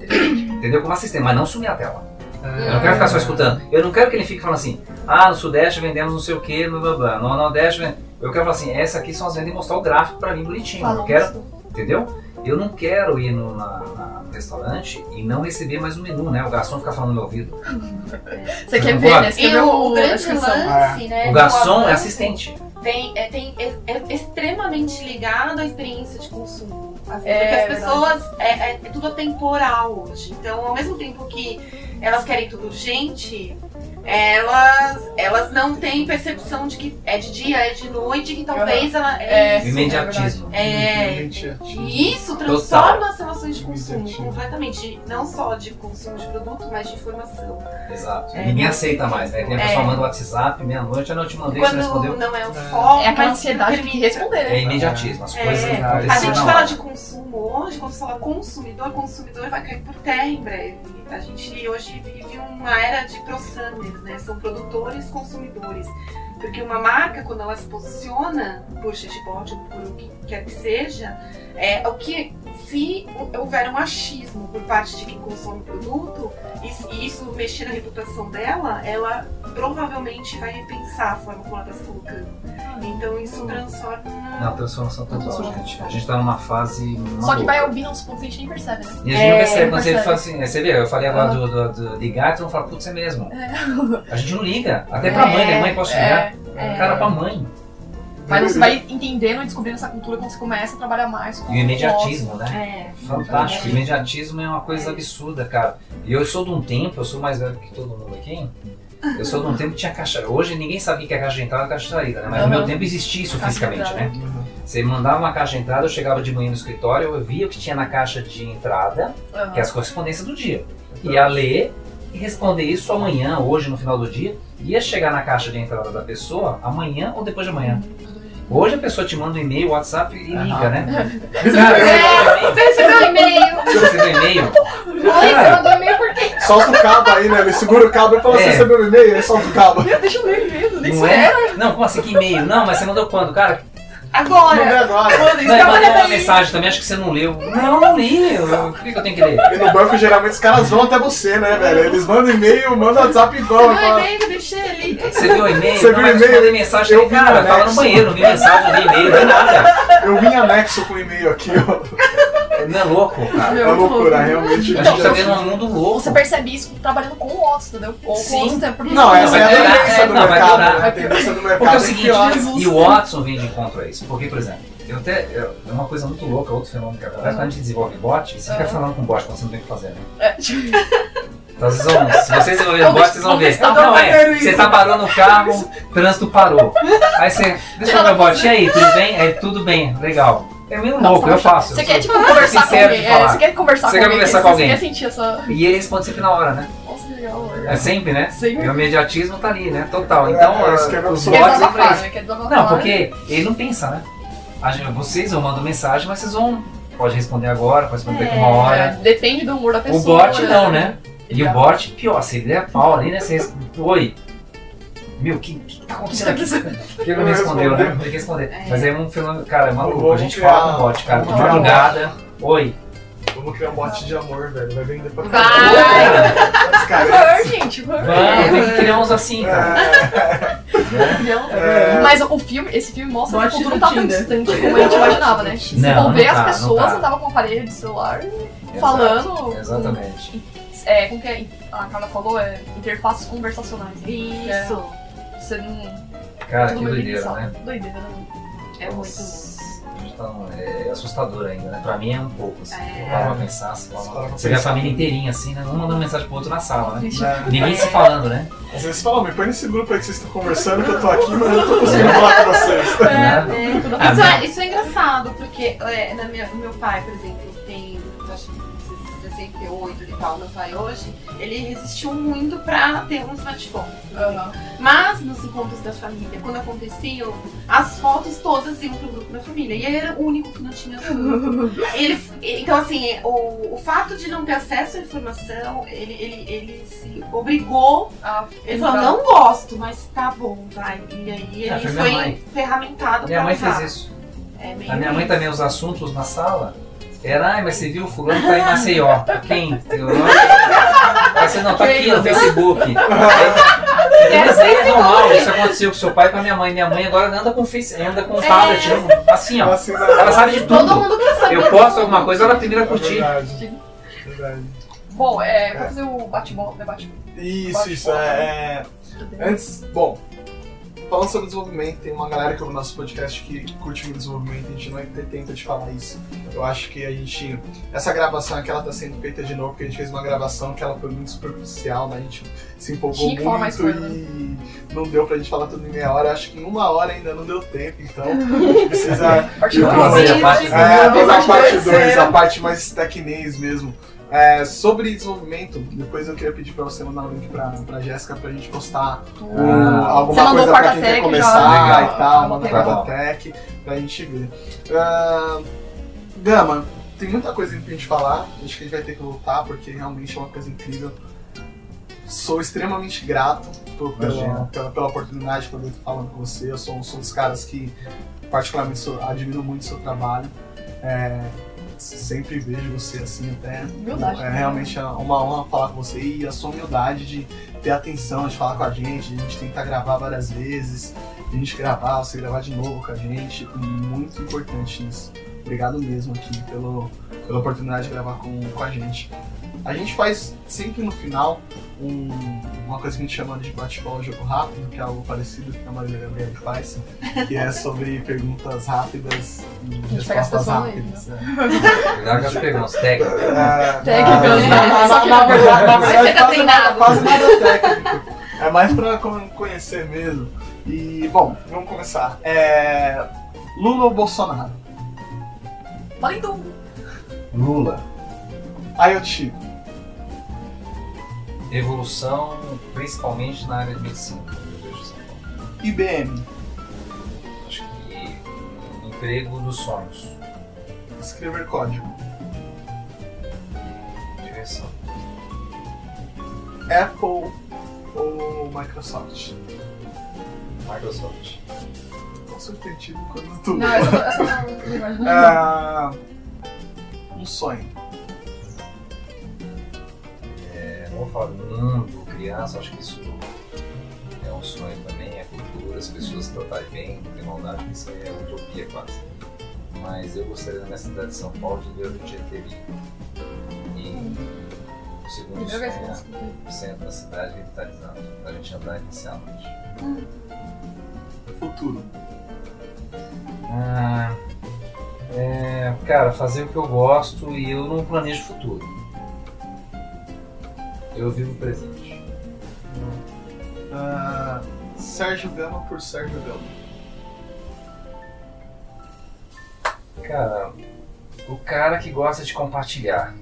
Entendeu? Como assistente, mas não sumir a tela. Eu não quero ficar só escutando. Eu não quero que ele fique falando assim, ah, no Sudeste vendemos não sei o que, blá blá blá. No Nordeste vende... Eu quero falar assim, essa aqui são as vendas e mostrar o gráfico pra mim bonitinho. Eu quero, isso. entendeu? Eu não quero ir no, na- na- no restaurante e não receber mais o menu, né? O garçom ficar falando no meu ouvido. Você quer Não ver, né? Você E o, o, o grande lance, né? O garçom é assistente. Tem, é, tem, é, é extremamente ligado à experiência de consumo. Assim, É, porque as pessoas. É, é- é tudo temporal hoje. Então, ao mesmo tempo que elas querem tudo urgente, elas, elas não têm percepção de que é de dia, é de noite, que talvez ela. É, isso. imediatismo. É, e isso Total. transforma as relações de consumo completamente. Não só de consumo de produto, mas de informação. Exato. É. Ninguém aceita mais, né? Tem a É. pessoa manda o WhatsApp, meia-noite, eu não te mandei, você Quando não respondeu. não é o É. foco. É aquela ansiedade de responder, É né? imediatismo, as É, coisas a A gente fala de consumo hoje, quando fala consumidor, consumidor vai cair por terra em breve. A gente hoje vive uma era de prosumers, né? São produtores, consumidores. Porque uma marca, quando ela se posiciona por chatbot ou por o que quer que seja, é o que se houver um achismo por parte de quem consome o produto e isso mexer na reputação dela, ela provavelmente vai repensar a forma como ela está se colocando. Então isso transforma Não, a transformação total, Total. gente. A gente tá numa fase. Só que maluca. vai ouvir uns pontos que a gente nem percebe, né? E a gente não É, percebe, não quando você percebe. fala assim, é, você vê, eu falei agora Ah. do, do, do ligar, não fala, putz, é mesmo. É. A gente não liga. Até pra mãe, né? Mãe, posso ligar? É. Cara, pra mãe. Mas você vai entendendo e descobrindo essa cultura quando você começa a trabalhar mais com E o imediatismo, né? É. Fantástico. O imediatismo é uma coisa absurda, cara. E eu sou de um tempo, eu sou mais velho que todo mundo aqui. Eu sou de um tempo que tinha caixa. Hoje ninguém sabe o que é caixa de entrada e caixa de saída, né? Mas no Aham. meu tempo existia isso fisicamente, né? Você mandava uma caixa de entrada, eu chegava de manhã no escritório, eu via o que tinha na caixa de entrada, Aham. que é as correspondências do dia. Ia ler e responder isso amanhã, hoje, no final do dia. Ia chegar na caixa de entrada da pessoa amanhã ou depois de amanhã. Hoje a pessoa te manda um e-mail, WhatsApp e liga, né? Cara, É, você Você recebeu um e-mail. recebeu e-mail? Oi, você mandou e-mail por quê? Solta o cabo aí, né? Ele segura o cabo e fala, É. você recebeu o e-mail? Aí solta o cabo. Meu, deixa eu ler mesmo, nem Não é? Não, como assim que e-mail? Não, mas você mandou quando? Cara, Agora. Mandei agora. Mano, isso não, que eu mandou falei uma pra ele. mensagem também, acho que você não leu. Não, não li. Eu- Por que, que eu tenho que ler? E no banco, geralmente, os caras vão até você, né, velho? Eles mandam e-mail, mandam WhatsApp igual. Meu fala, e-mail, deixei ali. Você viu e-mail? Você viu e-mail? Eu mandei mensagem, Eu cara, no tava no banheiro, não vi mensagem, não vi e-mail, não vi nada. Eu vim anexo com e-mail aqui, ó. Não é louco, cara. É loucura, realmente. A gente tá vendo um mundo louco. Você percebe isso trabalhando com o Otis, entendeu? Com Sim. outros tempos. Porque Não, essa é a tendência é, do não, mercado. né? A tendência do mercado Porque é o é seguinte. Jesus. e o Watson vem de encontro a isso. Porque, por exemplo, eu até, eu- é uma coisa muito louca, outro fenômeno que acontece, quando a gente desenvolve bot, você fica Aham. falando com bot quando você não tem o que fazer, né? É, tipo, Então vocês vão, se vocês desenvolverem Vamos bot, vocês vão ver. Não, é, você tá parando o carro, o trânsito parou. Aí você, deixa eu ver o bot, e aí, tudo bem? É, tudo bem, legal. É meio louco, eu faço. Você eu quer, tipo, conversar com alguém. É, você quer conversar Você com quer alguém. conversar com alguém. Você quer sentir essa. E ele responde sempre na hora, né? Nossa, que legal. É sempre, né? Sempre. E o imediatismo tá ali, né? Total. Então, É, as- isso que é os absurdo. Quer bots desabafar, né? Quer desabafar. Não, porque ele não pensa, né? A gente- vocês eu mando mensagem, mas vocês vão. Pode responder agora, pode responder daqui uma É, hora. depende do humor da pessoa. O bot não, né? E o bot, pior, se ele der pau ali, né? Você. Oi. Meu, o que, que tá acontecendo aqui? Por que ele não Não respondeu, né? respondeu. Tem que responder. É. Mas é um fenômeno, cara, é maluco. A gente criar- fala com o bot, cara, de madrugada. Oi. Vamos criar um bot de amor, velho. Vai vender pra Vai. Os Por caras. favor, gente. por favor. Vamos, tem que criar uns assim, cara. É, É. Mas o filme, esse filme mostra que o futuro no tá tão distante como a gente imaginava, né? Se Não, for ver, não as tá, não pessoas tá. andavam com aparelho de celular Exato, falando. Exatamente. É, como que é? a Carla falou, é interfaces conversacionais. Isso. Você não. Cara, que muito doideira, né? Doideira, né? É muito. Nossa, a gente tá num- é assustador ainda, né? Pra mim é um pouco, assim. É. Eu paro pra pensar, assim, Para pra você vê a família inteirinha, assim, né? Um mandando mensagem pro outro na sala, né? Né? Ninguém se falando, né? Às vezes fala, me põe nesse grupo aí que vocês estão conversando que eu tô aqui, mas eu não tô conseguindo falar com vocês. Né? É, Tudo Ah, isso, é, isso é engraçado, porque é, na minha- o meu pai, por exemplo, tem acho que 68 e tal, meu pai hoje, ele resistiu muito pra ter um smartphone. Aham. Mas nos encontros da família, quando aconteciam, as fotos todas iam pro grupo da família. E ele era o único que não tinha ele, então, assim, o, o fato de não ter acesso à informação, ele, ele, ele se obrigou. Ah, Ele falou, não gosto, mas tá bom, vai. E aí ele foi minha ferramentado Minha pra mãe usar. fez isso. É A minha mãe também, os assuntos na sala, era, ai, mas você viu, fulano tá em Maceió. Quem? Eu, Aí você, não, tá aqui no Facebook. Aí, Mas aí é normal, isso aconteceu com seu pai e com a minha mãe. Minha mãe agora anda com face, anda com tablet, assim, ó. Assim, né? Ela sabe de Todo tudo. mundo quer saber. Eu posto alguma coisa, ela é a primeira a É curtir. verdade. Verdade. Bom, é, vou fazer o bate-bola, debate. Isso, isso. É, é- Antes, bom, falando sobre desenvolvimento, tem uma galera que ouve nosso podcast que curte muito desenvolvimento, a gente não tenta de falar isso. Eu acho que a gente. Essa gravação aqui ela tá sendo feita de novo, porque a gente fez uma gravação que ela foi muito superficial, né? A gente se empolgou mais muito coisa, e não deu pra gente falar tudo em meia hora. Acho que em uma hora ainda não deu tempo, então a gente precisa. Parte Eu dois. vou fazer a parte É, Vamos fazer a parte parte dois. 2, a parte mais tecnês mesmo. É, sobre desenvolvimento, depois eu queria pedir pra você mandar um link pra, pra Jéssica pra gente postar Ah, Você alguma coisa pra quem quer tech começar já. e tal, manda quarta tech pra gente ver. Ah, Gama, tem muita coisa pra gente falar, acho que a gente vai ter que voltar porque realmente é uma coisa incrível. Sou extremamente grato por- pela, pela, pela oportunidade de poder estar falando com você. Eu sou, sou um dos caras que, particularmente, sou- admiro muito o seu trabalho. É, sempre vejo você assim até. Humildade. É realmente uma honra falar com você e a sua humildade de ter atenção, de falar com a gente, de a gente tentar gravar várias vezes, de a gente gravar, você gravar de novo com a gente. Muito importante isso. Obrigado mesmo aqui pelo, pela oportunidade de gravar com, com a gente. A gente faz sempre no final um- uma coisa que a gente chama de bate-bola jogo rápido, que é algo parecido que a Maria Gabriela faz, que é sobre perguntas rápidas e gente pega as respostas aí, rápidas. é. Cuidado com as perguntas técnicas. É, Técnicas, na- né? que na- verdade- quase nada- treinado. Quase nada técnico. É mais pra con- conhecer mesmo. E, bom, vamos começar. É, Lula ou Bolsonaro? Valendo! Lula. IoT. Evolução, principalmente na área de medicina. eu vejo São Paulo. IBM. Acho que um emprego dos sonhos. Escrever código. Direção. Apple ou Microsoft? Microsoft. Tô surpreendido quando tu Não, não imagina. Ah, Um sonho. Vou falar do mundo, criança, acho que isso é um sonho também, é cultura, as pessoas se tratarem bem, não tem maldade, isso aí é utopia quase. Mas eu gostaria na minha cidade de São Paulo de ver o GTV. E o segundo sonho é o centro da cidade revitalizado, a gente andar e passear à noite. Futuro. Ah, é, cara, fazer o que eu gosto e eu não planejo futuro. Eu vivo presente. Ah, Sérgio Gama por Sérgio Gama. Cara, o cara que gosta de compartilhar,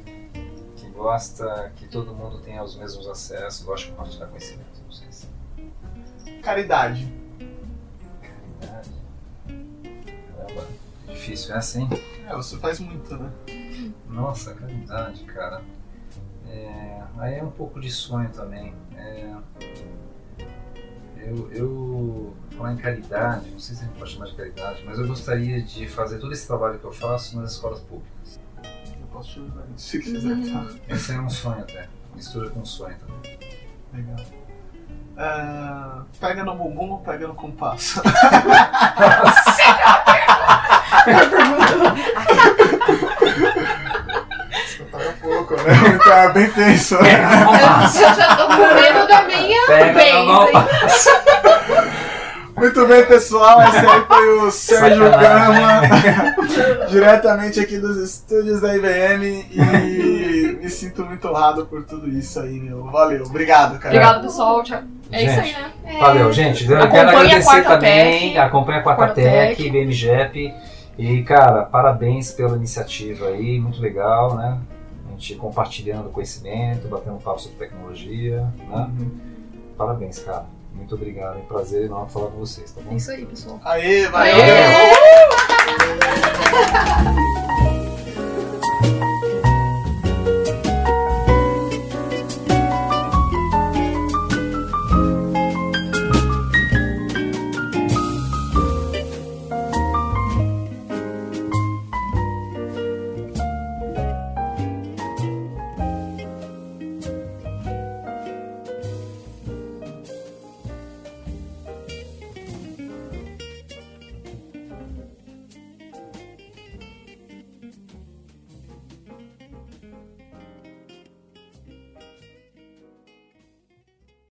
que gosta que todo mundo tenha os mesmos acessos, gosta de compartilhar conhecimento. Não sei se Caridade. caridade. Caramba, difícil, é assim? É, você faz muito, né? Nossa, caridade, cara. É, aí é um pouco de sonho também. É, eu, eu, falar em caridade, não sei se a gente pode chamar de caridade, mas eu gostaria de fazer todo esse trabalho que eu faço nas escolas públicas. Eu posso te ajudar se quiser, tá? Esse é um sonho até. Mistura com um sonho também. Legal. É, pega no bumbum ou pega no compasso? Pega pouco, né? Então é bem tenso. No Eu compasso. já tô com medo da minha vez, compasso. Muito bem, pessoal. Esse aí foi o Sérgio. Gama, diretamente aqui dos estúdios da IBM. E me sinto muito honrado por tudo isso aí, meu. Valeu, obrigado, cara. Obrigado, pessoal. Tchau. É isso aí, Gente. né? Valeu, gente. Eu Acompanhe quero a agradecer Quarta também. Tech. Acompanhe a Quarta Quarta Tech, Tech. BMGEP. E, cara, parabéns pela iniciativa aí. Muito legal, né? Gente compartilhando conhecimento, batendo papo sobre tecnologia. Né? Parabéns, cara. Muito obrigado. É um prazer enorme falar com vocês, tá bom? É isso aí, pessoal. Aê, valeu. Aê. Valeu.